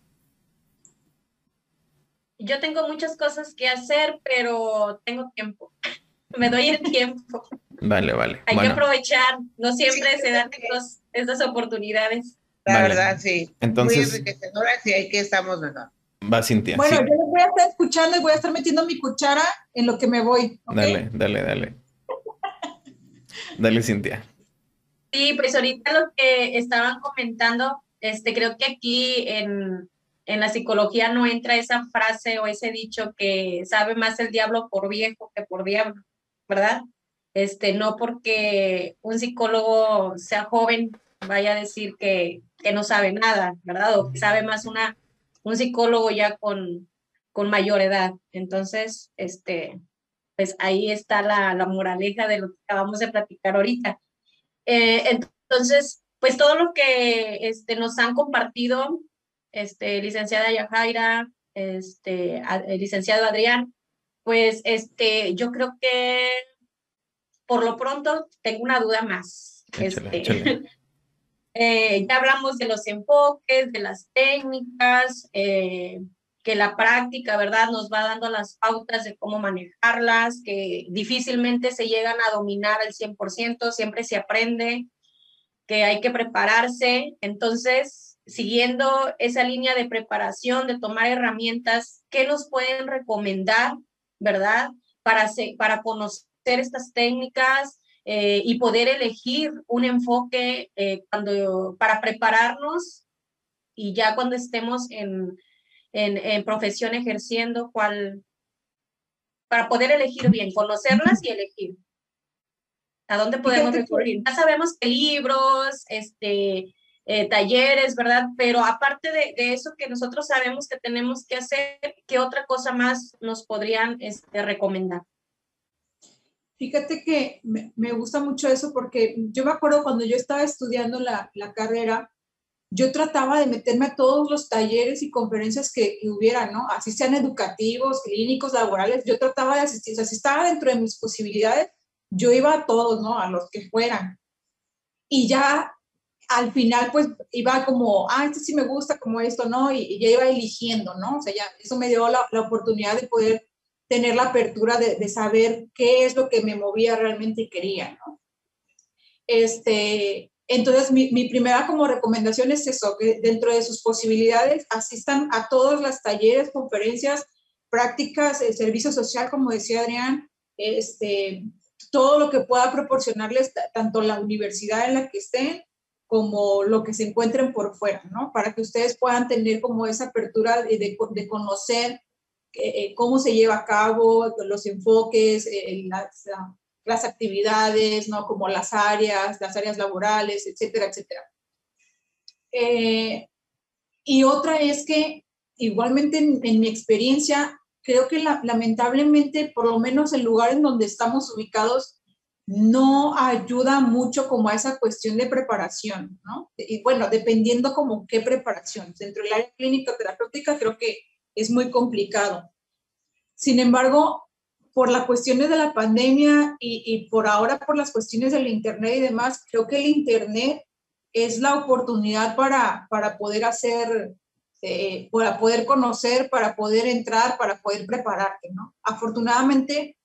Yo tengo muchas cosas que hacer, pero tengo tiempo. Me doy el tiempo. Vale, vale. Hay que aprovechar. No siempre se dan estas oportunidades. La verdad, sí. Entonces, Muy enriquecedoras y hay que estamos mejor. Va, Cintia. Bueno, yo voy a estar escuchando y voy a estar metiendo mi cuchara en lo que me voy. Dale, dale, dale. Dale, Cintia. Sí, pues ahorita lo que estaban comentando, este, creo que aquí en, en la psicología no entra esa frase o ese dicho que sabe más el diablo por viejo que por diablo, ¿verdad? Este, no porque un psicólogo sea joven vaya a decir que, que no sabe nada, ¿verdad? O que sabe más una un psicólogo ya con, con mayor edad. Entonces, este, pues ahí está la, la moraleja de lo que acabamos de platicar ahorita. Eh, entonces, pues todo lo que este, nos han compartido, este, licenciada Yajaira, este, el licenciado Adrián, pues este, yo creo que por lo pronto tengo una duda más. este, Eh, ya hablamos de los enfoques, de las técnicas, eh, que la práctica, ¿verdad? Nos va dando las pautas de cómo manejarlas, que difícilmente se llegan a dominar al 100%, siempre se aprende, que hay que prepararse. Entonces, siguiendo esa línea de preparación, de tomar herramientas, ¿qué nos pueden recomendar, ¿verdad? Para, para conocer estas técnicas eh, y poder elegir un enfoque eh, cuando, para prepararnos y ya cuando estemos en, en, en profesión ejerciendo, cuál, para poder elegir bien, conocerlas y elegir. ¿A dónde podemos recurrir? Ya sabemos que libros, este, eh, talleres, ¿verdad? Pero aparte de, eso que nosotros sabemos que tenemos que hacer, ¿qué otra cosa más nos podrían este, recomendar? Fíjate que me, gusta mucho eso porque yo me acuerdo cuando yo estaba estudiando la, carrera, yo trataba de meterme a todos los talleres y conferencias que, hubiera, ¿no? Así sean educativos, clínicos, laborales, yo trataba de asistir, o sea, si estaba dentro de mis posibilidades, yo iba a todos, ¿no? A los que fueran. Y ya al final pues iba como, ah, esto sí me gusta, como esto, ¿no? Y, ya iba eligiendo, ¿no? O sea, ya eso me dio la, la oportunidad de poder tener la apertura de, de, saber qué es lo que me movía realmente y quería, ¿no? Este, entonces, mi, mi, primera como recomendación es eso, que dentro de sus posibilidades asistan a todos los talleres, conferencias, prácticas, el servicio social, como decía Adrián, este, todo lo que pueda proporcionarles tanto la universidad en la que estén como lo que se encuentren por fuera, ¿no? Para que ustedes puedan tener como esa apertura de, conocer eh, cómo se lleva a cabo, los enfoques, eh, las, las, actividades, ¿no? Como las áreas, las áreas laborales, etcétera, etcétera. Eh, y otra es que igualmente en, en mi experiencia, creo que lamentablemente, por lo menos en lugares donde estamos ubicados, no ayuda mucho como a esa cuestión de preparación, ¿no? Y bueno, dependiendo como qué preparación. Dentro del área clínica terapéutica creo que es muy complicado. Sin embargo, por las cuestiones de la pandemia y, por ahora por las cuestiones del Internet y demás, creo que el Internet es la oportunidad para, para poder hacer, eh, para poder conocer, para poder entrar, para poder prepararte, ¿no? Afortunadamente,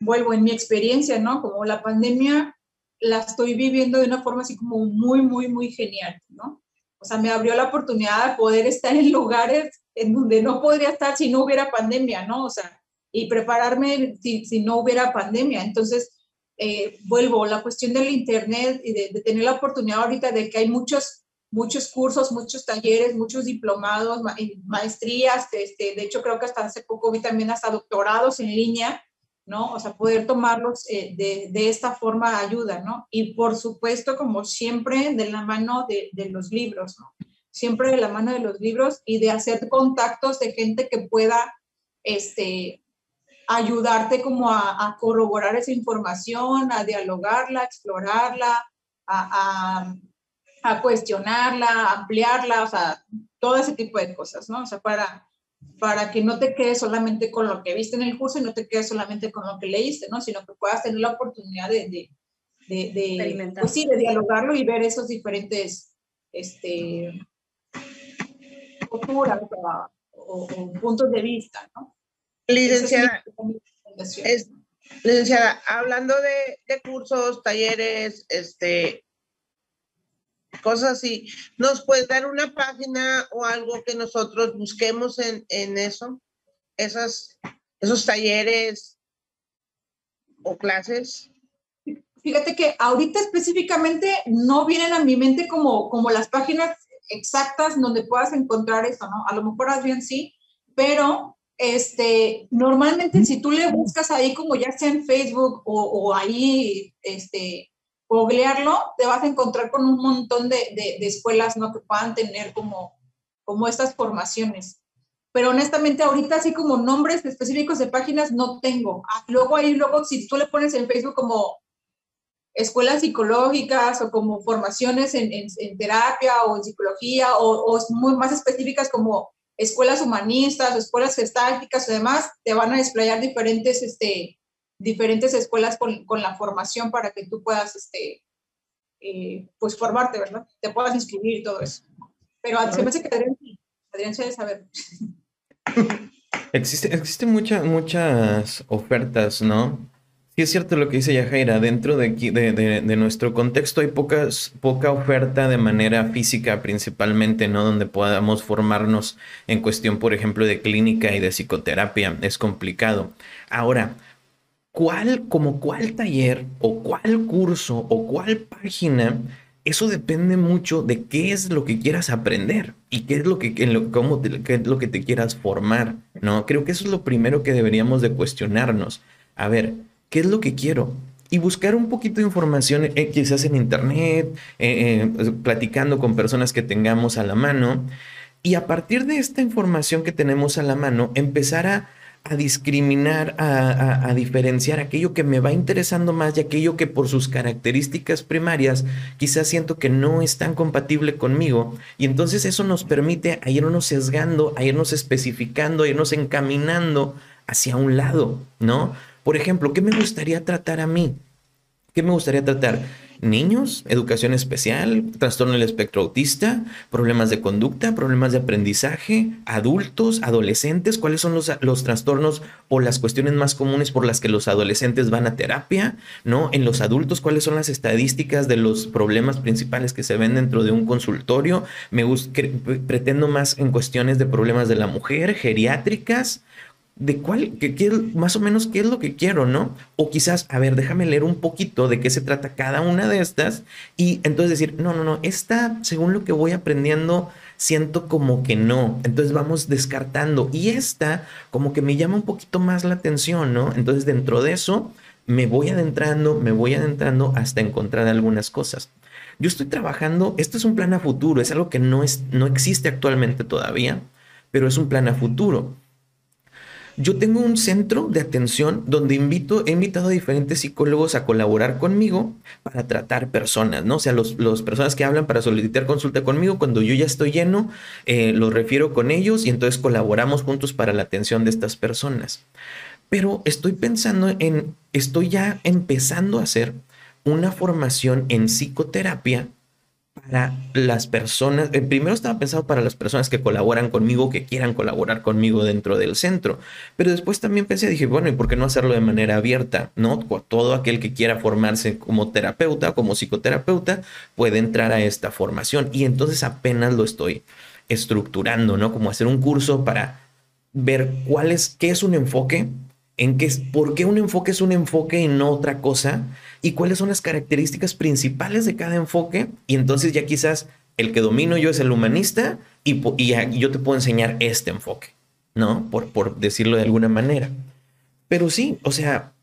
vuelvo en mi experiencia, ¿no? Como la pandemia la estoy viviendo de una forma así como muy, muy, muy genial, ¿no? O sea, me abrió la oportunidad de poder estar en lugares en donde no podría estar si no hubiera pandemia, ¿no? O sea, y prepararme si, si no hubiera pandemia. Entonces, eh, vuelvo, la cuestión del Internet y de, tener la oportunidad ahorita de que hay muchos, muchos cursos, muchos talleres, muchos diplomados, maestrías, este, de hecho creo que hasta hace poco vi también hasta doctorados en línea, ¿no? O sea, poder tomarlos eh, de, de, esta forma ayuda, ¿no? Y por supuesto, como siempre, de la mano de, de, los libros, ¿no? Siempre de la mano de los libros y de hacer contactos de gente que pueda, este, ayudarte como a, a corroborar esa información, a dialogarla, a explorarla, a, a, a cuestionarla, a ampliarla, o sea, todo ese tipo de cosas, ¿no? O sea, para para que no te quedes solamente con lo que viste en el curso y no te quedes solamente con lo que leíste, ¿no? Sino que puedas tener la oportunidad de, de, de, pues sí, de dialogarlo y ver esos diferentes este, posturas o, puntos de vista, ¿no? Licenciada, licenciada, hablando de, de cursos, talleres, este, cosas así. ¿Nos puedes dar una página o algo que nosotros busquemos en, en eso? Esas, esos talleres o clases. Fíjate que ahorita específicamente no vienen a mi mente como, como las páginas exactas donde puedas encontrar eso, ¿no? A lo mejor bien sí, pero este, normalmente si tú le buscas ahí como ya sea en Facebook o, ahí, este, googlearlo, te vas a encontrar con un montón de, de, escuelas ¿no? que puedan tener como, como estas formaciones. Pero honestamente ahorita así como nombres específicos de páginas no tengo. Ah, luego ahí, luego si tú le pones en Facebook como escuelas psicológicas o como formaciones en, en, terapia o en psicología o, o, muy más específicas como escuelas humanistas, escuelas gestálticas y demás, te van a desplayar diferentes este, diferentes escuelas con, con, la formación para que tú puedas, este, eh, pues, formarte, ¿verdad? Te puedas inscribir y todo eso. Pero se me hace que Adrián, Adrián se saber. Existe, existen muchas muchas ofertas, ¿no? Sí es cierto lo que dice Yajaira, dentro de, de, de, nuestro contexto hay poca oferta de manera física principalmente, ¿no? Donde podamos formarnos en cuestión, por ejemplo, de clínica y de psicoterapia. Es complicado. Ahora, cuál, como cuál taller o cuál curso o cuál página, eso depende mucho de qué es lo que quieras aprender y qué es lo que, cómo qué es lo que te quieras formar, ¿no? Creo que eso es lo primero que deberíamos de cuestionarnos. A ver, ¿qué es lo que quiero? y buscar un poquito de información, eh, quizás en internet, eh, eh, platicando con personas que tengamos a la mano. Y a partir de esta información que tenemos a la mano, empezar a, discriminar, a, a, diferenciar aquello que me va interesando más y aquello que por sus características primarias quizás siento que no es tan compatible conmigo. Y entonces eso nos permite a irnos sesgando, a irnos especificando, a irnos encaminando hacia un lado, ¿no? Por ejemplo, ¿qué me gustaría tratar a mí? ¿Qué me gustaría tratar? Niños, educación especial, trastorno del espectro autista, problemas de conducta, problemas de aprendizaje, adultos, adolescentes, cuáles son los, los, trastornos o las cuestiones más comunes por las que los adolescentes van a terapia, ¿no? En los adultos, cuáles son las estadísticas de los problemas principales que se ven dentro de un consultorio. Me pretendo más en cuestiones de problemas de la mujer, geriátricas, de cuál, que, más o menos qué es lo que quiero, ¿no? O quizás, a ver, déjame leer un poquito de qué se trata cada una de estas y entonces decir, no, no, no, esta, según lo que voy aprendiendo, siento como que no. Entonces vamos descartando y esta como que me llama un poquito más la atención, ¿no? Entonces dentro de eso me voy adentrando, me voy adentrando hasta encontrar algunas cosas. Yo estoy trabajando, esto es un plan a futuro, es algo que no, es, no existe actualmente todavía, pero es un plan a futuro yo tengo un centro de atención donde invito, he invitado a diferentes psicólogos a colaborar conmigo para tratar personas, ¿no? O sea, los, personas que hablan para solicitar consulta conmigo, cuando yo ya estoy lleno, eh, los refiero con ellos y entonces colaboramos juntos para la atención de estas personas. Pero estoy pensando en, estoy ya empezando a hacer una formación en psicoterapia para las personas, eh, primero estaba pensado para las personas que colaboran conmigo, que quieran colaborar conmigo dentro del centro, pero después también pensé, dije, bueno, ¿y por qué no hacerlo de manera abierta? ¿No? Todo aquel que quiera formarse como terapeuta, como psicoterapeuta, puede entrar a esta formación y entonces apenas lo estoy estructurando, ¿no? Como hacer un curso para ver cuál es, qué es un enfoque, en qué, por qué un enfoque es un enfoque y no otra cosa, y cuáles son las características principales de cada enfoque. Y entonces ya quizás el que domino yo es el humanista y, y yo te puedo enseñar este enfoque, ¿no? Por, por decirlo de alguna manera. Pero sí, o sea,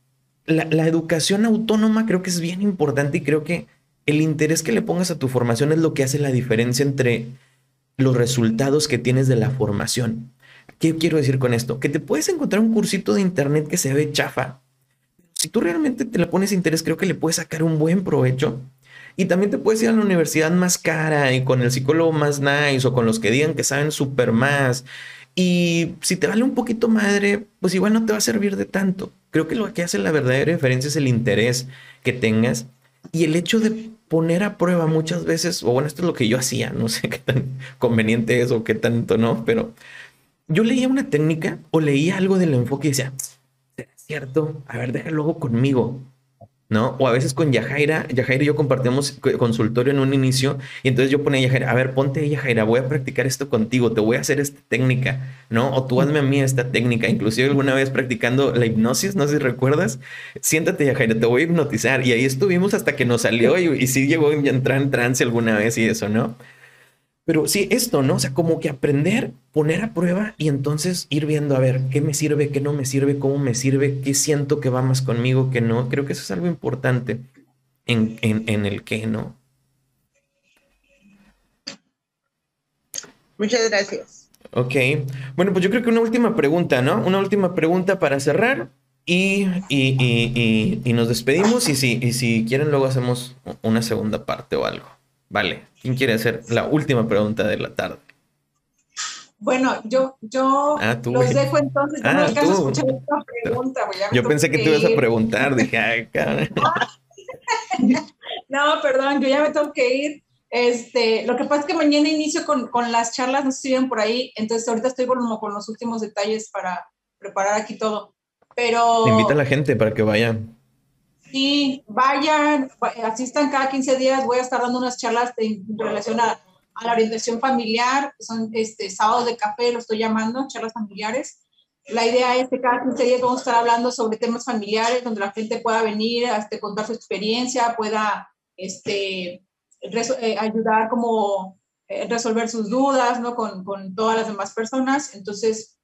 la, la educación autónoma creo que es bien importante y creo que el interés que le pongas a tu formación es lo que hace la diferencia entre los resultados que tienes de la formación. ¿Qué quiero decir con esto? Que te puedes encontrar un cursito de internet que se ve chafa. Si tú realmente te le pones interés, creo que le puedes sacar un buen provecho. Y también te puedes ir a la universidad más cara y con el psicólogo más nice o con los que digan que saben súper más. Y si te vale un poquito madre, pues igual no te va a servir de tanto. Creo que lo que hace la verdadera diferencia es el interés que tengas y el hecho de poner a prueba muchas veces, o bueno, esto es lo que yo hacía, no sé qué tan conveniente es o qué tanto no, pero yo leía una técnica o leía algo del enfoque y decía, ¿será cierto? A ver, déjalo luego conmigo. ¿no? O a veces con Yajaira, Yajaira y yo compartíamos consultorio en un inicio y entonces yo ponía a Yajaira, a ver, ponte Yajaira, voy a practicar esto contigo, te voy a hacer esta técnica, ¿no? O tú hazme a mí esta técnica, inclusive alguna vez practicando la hipnosis, no sé si recuerdas, siéntate Yajaira, te voy a hipnotizar y ahí estuvimos hasta que nos salió y, y sí llegó a entrar en trance alguna vez y eso, ¿no? Pero sí, esto, ¿no? O sea, como que aprender, poner a prueba y entonces ir viendo, a ver, qué me sirve, qué no me sirve, cómo me sirve, qué siento que va más conmigo, qué no. Creo que eso es algo importante en, en, el qué, ¿no? Muchas gracias. Ok. Bueno, pues yo creo que una última pregunta, ¿no? Una última pregunta para cerrar y, y, y, y nos despedimos y si, y si quieren luego hacemos una segunda parte o algo. Vale. ¿Quién quiere hacer la última pregunta de la tarde? Bueno, yo, yo ah, los dejo entonces. Ah, no tú. escuchar esta pregunta. yo pensé que, tú ibas a preguntar. Dije, ay, cabrón. no, perdón, yo ya me tengo que ir. Este, lo que pasa es que mañana inicio con, con las charlas, no sé si vienen por ahí, entonces ahorita estoy como con los últimos detalles para preparar aquí todo. Pero... Invita a la gente para que vayan. Sí, vayan, asistan cada 15 días, voy a estar dando unas charlas en relación a, la orientación familiar, son este, sábados de café, lo estoy llamando, charlas familiares. La idea es que cada 15 días vamos a estar hablando sobre temas familiares, donde la gente pueda venir a este, contar su experiencia, pueda este, eh, ayudar como eh, resolver sus dudas, ¿no? Con, con, todas las demás personas. Entonces,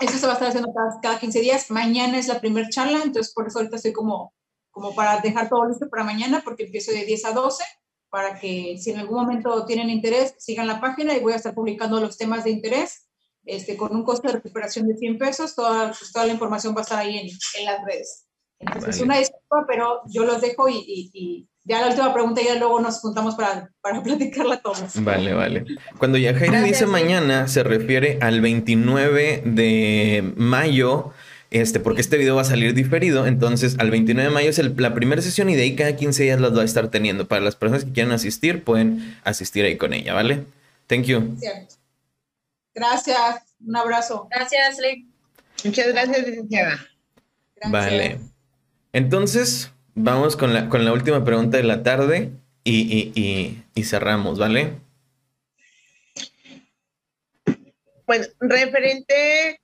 eso se va a estar haciendo cada, cada 15 días. Mañana es la primera charla, entonces por eso ahorita estoy como, como para dejar todo listo para mañana, porque empiezo de 10 a 12, para que si en algún momento tienen interés, sigan la página y voy a estar publicando los temas de interés. Este, con un costo de recuperación de 100 pesos, toda, pues, toda la información va a estar ahí en, en las redes. Entonces, es una disculpa, pero yo los dejo y, y, y ya la última pregunta, ya luego nos juntamos para, para platicarla todos. Vale, vale. Cuando Yajaira dice mañana, se refiere al 29 de mayo, este, porque este video va a salir diferido. Entonces, al 29 de mayo es la primera sesión y de ahí cada 15 días las va a estar teniendo. Para las personas que quieran asistir, pueden asistir ahí con ella, ¿vale? Thank you. Gracias. Un abrazo. Gracias, Lee. Muchas gracias, licenciada. Vale. Entonces, Vamos con la, con la última pregunta de la tarde y, cerramos, ¿vale? Pues referente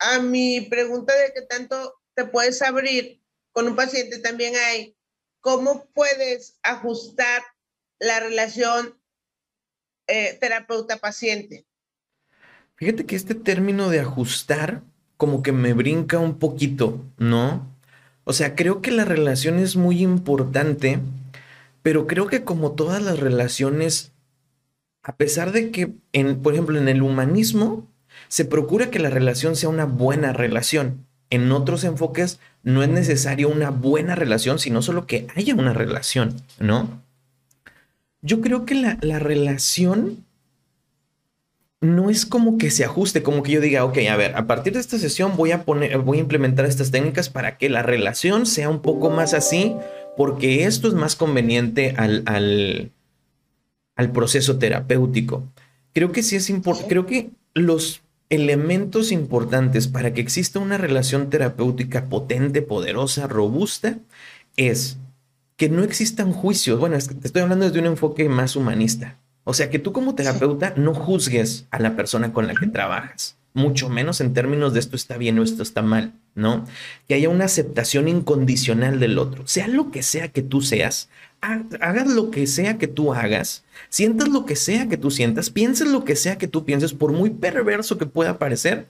a mi pregunta de qué tanto te puedes abrir con un paciente, también hay cómo puedes ajustar la relación eh, terapeuta-paciente. Fíjate que este término de ajustar como que me brinca un poquito, ¿no? O sea, creo que la relación es muy importante, pero creo que como todas las relaciones, a pesar de que, por ejemplo, en el humanismo, se procura que la relación sea una buena relación. En otros enfoques no es necesario una buena relación, sino solo que haya una relación, ¿no? Yo creo que la, la relación no es como que se ajuste, como que yo diga, ok, a ver, a partir de esta sesión voy a poner, voy a implementar estas técnicas para que la relación sea un poco más así, porque esto es más conveniente al, al, al proceso terapéutico. Creo que sí es importante, creo que los elementos importantes para que exista una relación terapéutica potente, poderosa, robusta, es que no existan juicios. Bueno, te estoy hablando desde un enfoque más humanista. O sea, que tú como terapeuta no juzgues a la persona con la que trabajas, mucho menos en términos de esto está bien o esto está mal, ¿no? Que haya una aceptación incondicional del otro, sea lo que sea que tú seas, hagas lo que sea que tú hagas, sientas lo que sea que tú sientas, pienses lo que sea que tú pienses, por muy perverso que pueda parecer,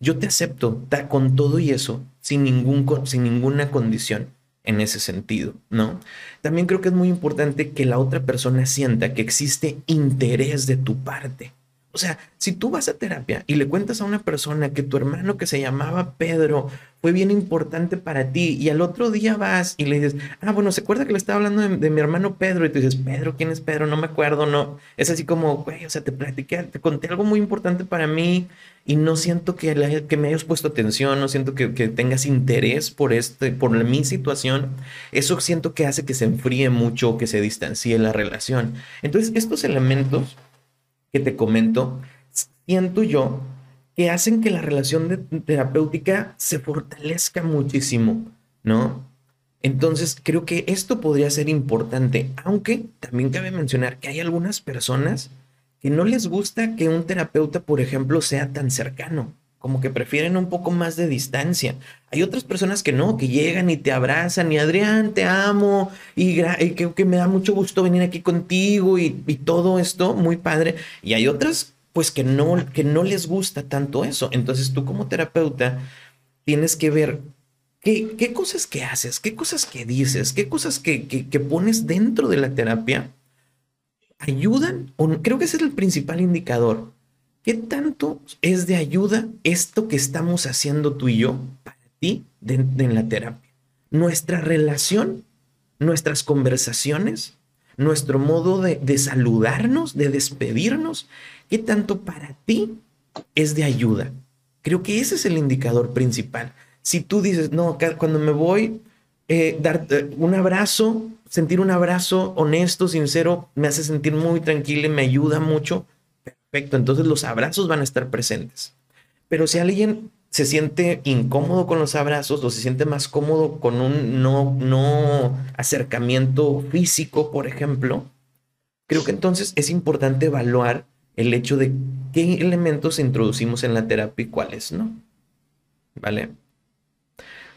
yo te acepto con todo y eso, sin, ningún, sin ninguna condición en ese sentido, ¿no? También creo que es muy importante que la otra persona sienta que existe interés de tu parte. O sea, si tú vas a terapia y le cuentas a una persona que tu hermano que se llamaba Pedro fue bien importante para ti y al otro día vas y le dices, ah, bueno, ¿se acuerda que le estaba hablando de, mi hermano Pedro? Y tú dices, Pedro, ¿quién es Pedro? No me acuerdo, no. Es así como, güey, o sea, te platiqué, te conté algo muy importante para mí y no siento que, que me hayas puesto atención, no siento que, que, tengas interés por, este, por mi situación. Eso siento que hace que se enfríe mucho, que se distancie la relación. Entonces, estos elementos que te comento, siento yo que hacen que la relación terapéutica se fortalezca muchísimo, ¿no? Entonces, creo que esto podría ser importante, aunque también cabe mencionar que hay algunas personas que no les gusta que un terapeuta, por ejemplo, sea tan cercano, como que prefieren un poco más de distancia. Hay otras personas que no, que llegan y te abrazan y Adrián, te amo y, que, me da mucho gusto venir aquí contigo y, todo esto, muy padre. Y hay otras pues que no, que no les gusta tanto eso. Entonces tú como terapeuta tienes que ver qué, cosas que haces, qué cosas que dices, qué cosas que, que pones dentro de la terapia ayudan, o creo que ese es el principal indicador ¿Qué tanto es de ayuda esto que estamos haciendo tú y yo para ti en la terapia? Nuestra relación, nuestras conversaciones, nuestro modo de, saludarnos, de despedirnos, ¿qué tanto para ti es de ayuda? Creo que ese es el indicador principal. Si tú dices, no, cuando me voy, eh, dar eh, un abrazo, sentir un abrazo honesto, sincero, me hace sentir muy tranquilo y me ayuda mucho Perfecto, entonces los abrazos van a estar presentes. Pero si alguien se siente incómodo con los abrazos o se siente más cómodo con un no, no acercamiento físico, por ejemplo, creo que entonces es importante evaluar el hecho de qué elementos introducimos en la terapia y cuáles no. ¿vale?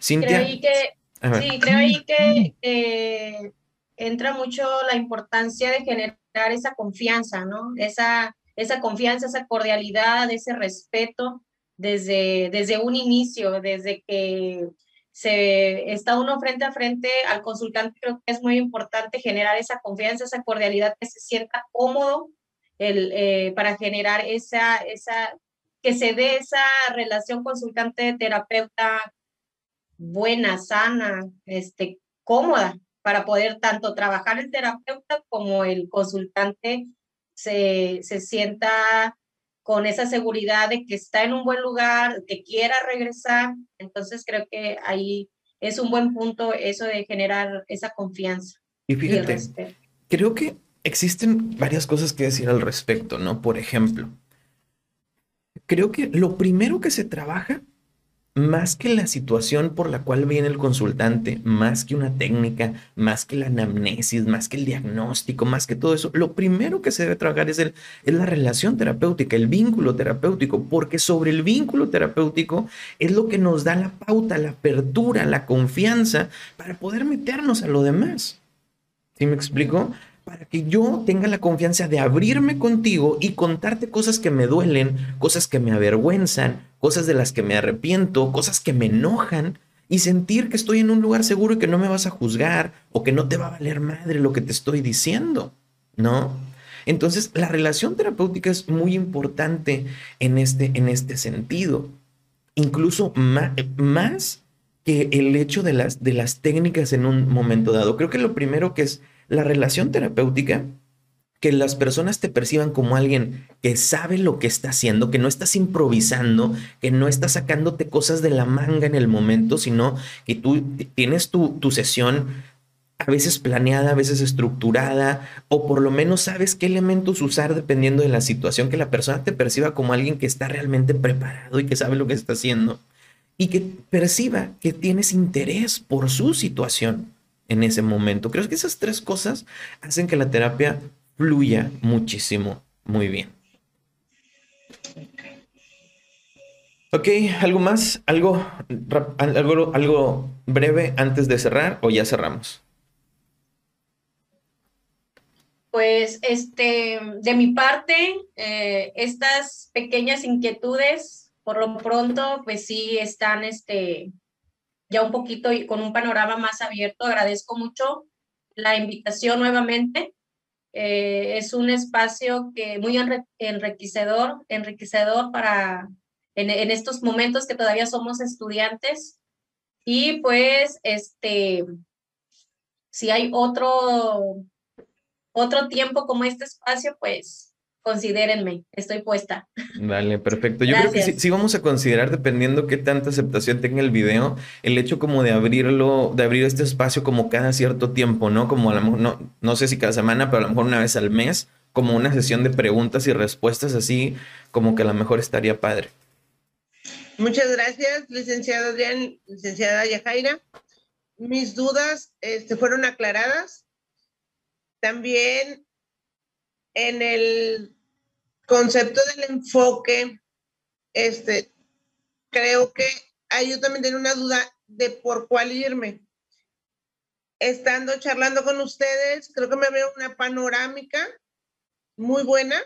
Cintia. Creo que, sí, creo ahí que eh, entra mucho la importancia de generar esa confianza, ¿no? Esa, esa confianza, esa cordialidad, ese respeto desde, desde un inicio, desde que se está uno frente a frente al consultante, creo que es muy importante generar esa confianza, esa cordialidad, que se sienta cómodo el, eh, para generar esa, esa, que se dé esa relación consultante-terapeuta buena, sana, este, cómoda, para poder tanto trabajar el terapeuta como el consultante se, se sienta con esa seguridad de que está en un buen lugar, que quiera regresar. Entonces creo que ahí es un buen punto eso de generar esa confianza. Y fíjate, creo que existen varias cosas que decir al respecto, ¿no? Por ejemplo, creo que lo primero que se trabaja más que la situación por la cual viene el consultante, más que una técnica, más que la anamnesis, más que el diagnóstico, más que todo eso, lo primero que se debe trabajar es, el, es la relación terapéutica, el vínculo terapéutico, porque sobre el vínculo terapéutico es lo que nos da la pauta, la apertura, la confianza para poder meternos a lo demás. ¿Sí me explico? Para que yo tenga la confianza de abrirme contigo y contarte cosas que me duelen, cosas que me avergüenzan, cosas de las que me arrepiento, cosas que me enojan y sentir que estoy en un lugar seguro y que no me vas a juzgar o que no te va a valer madre lo que te estoy diciendo, ¿no? Entonces, la relación terapéutica es muy importante en este, en este sentido, incluso más, que el hecho de las, de las técnicas en un momento dado. Creo que lo primero que es la relación terapéutica, que las personas te perciban como alguien que sabe lo que está haciendo, que no estás improvisando, que no estás sacándote cosas de la manga en el momento, sino que tú tienes tu, tu sesión a veces planeada, a veces estructurada, o por lo menos sabes qué elementos usar dependiendo de la situación, que la persona te perciba como alguien que está realmente preparado y que sabe lo que está haciendo, y que perciba que tienes interés por su situación en ese momento. Creo que esas tres cosas hacen que la terapia fluya muchísimo, muy bien. Ok, ¿algo más? ¿Algo, algo, breve antes de cerrar o ya cerramos? Pues este, de mi parte, eh, estas pequeñas inquietudes, por lo pronto, pues sí están este, ya un poquito y con un panorama más abierto. Agradezco mucho la invitación nuevamente. Eh, es un espacio que muy enriquecedor, enriquecedor para en, en, estos momentos que todavía somos estudiantes. Y pues, este, si hay otro, otro tiempo como este espacio, pues considérenme, estoy puesta. Dale, perfecto. Yo creo que sí, vamos a considerar, dependiendo qué tanta aceptación tenga el video, el hecho como de abrirlo, de abrir este espacio como cada cierto tiempo, ¿no? Como a lo mejor, no, no sé si cada semana, pero a lo mejor una vez al mes, como una sesión de preguntas y respuestas así, como que a lo mejor estaría padre. Muchas gracias, licenciado Adrián, licenciada Yajaira. Mis dudas este, fueron aclaradas. También en el concepto del enfoque, este, creo que ahí yo también tengo una duda de por cuál irme. Estando charlando con ustedes, creo que me veo una panorámica muy buena.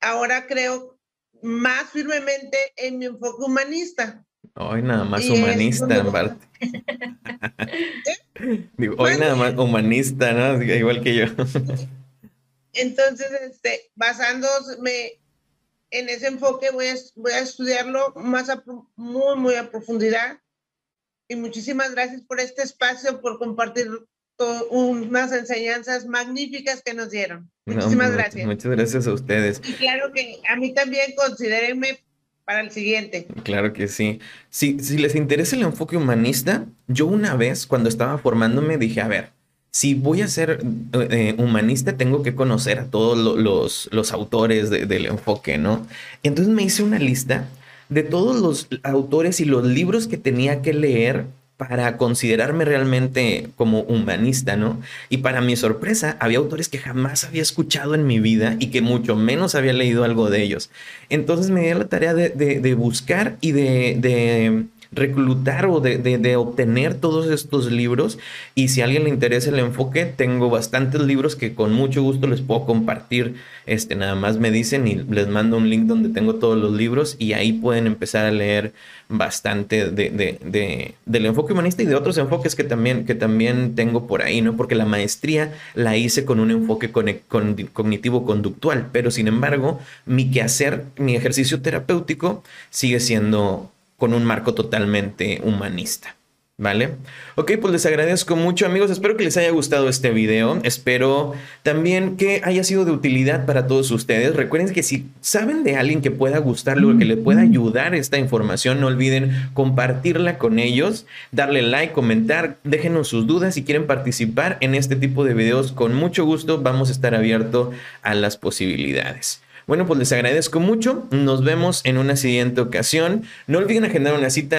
Ahora creo más firmemente en mi enfoque humanista. Hoy nada más humanista, Bart. hoy nada más humanista, ¿no? Igual que yo. Entonces, este, basándome en ese enfoque, voy a, voy a estudiarlo más muy, muy a profundidad. Y muchísimas gracias por este espacio, por compartir unas enseñanzas magníficas que nos dieron. Muchísimas gracias. Muchas gracias a ustedes. Y claro que a mí también considérenme para el siguiente. Claro que sí. Si, si les interesa el enfoque humanista, yo una vez cuando estaba formándome dije, a ver, si voy a ser eh, humanista, tengo que conocer a todos los, los autores del enfoque, ¿no? Entonces me hice una lista de todos los autores y los libros que tenía que leer para considerarme realmente como humanista, ¿no? Y para mi sorpresa, había autores que jamás había escuchado en mi vida y que mucho menos había leído algo de ellos. Entonces me di la tarea de, buscar y de reclutar o de, obtener todos estos libros. Y si a alguien le interesa el enfoque, tengo bastantes libros que con mucho gusto les puedo compartir. Este, nada más me dicen y les mando un link donde tengo todos los libros y ahí pueden empezar a leer bastante de, del enfoque humanista y de otros enfoques que también, que también tengo por ahí, ¿no? Porque la maestría la hice con un enfoque cognitivo conductual, pero sin embargo, mi quehacer, mi ejercicio terapéutico sigue siendo con un marco totalmente humanista. ¿Vale? Ok, pues les agradezco mucho amigos, espero que les haya gustado este video, espero también que haya sido de utilidad para todos ustedes. Recuerden que si saben de alguien que pueda gustarle o que le pueda ayudar esta información, no olviden compartirla con ellos, darle like, comentar, déjenos sus dudas si quieren participar en este tipo de videos, con mucho gusto vamos a estar abiertos a las posibilidades. Bueno, pues les agradezco mucho. Nos vemos en una siguiente ocasión. No olviden agendar una cita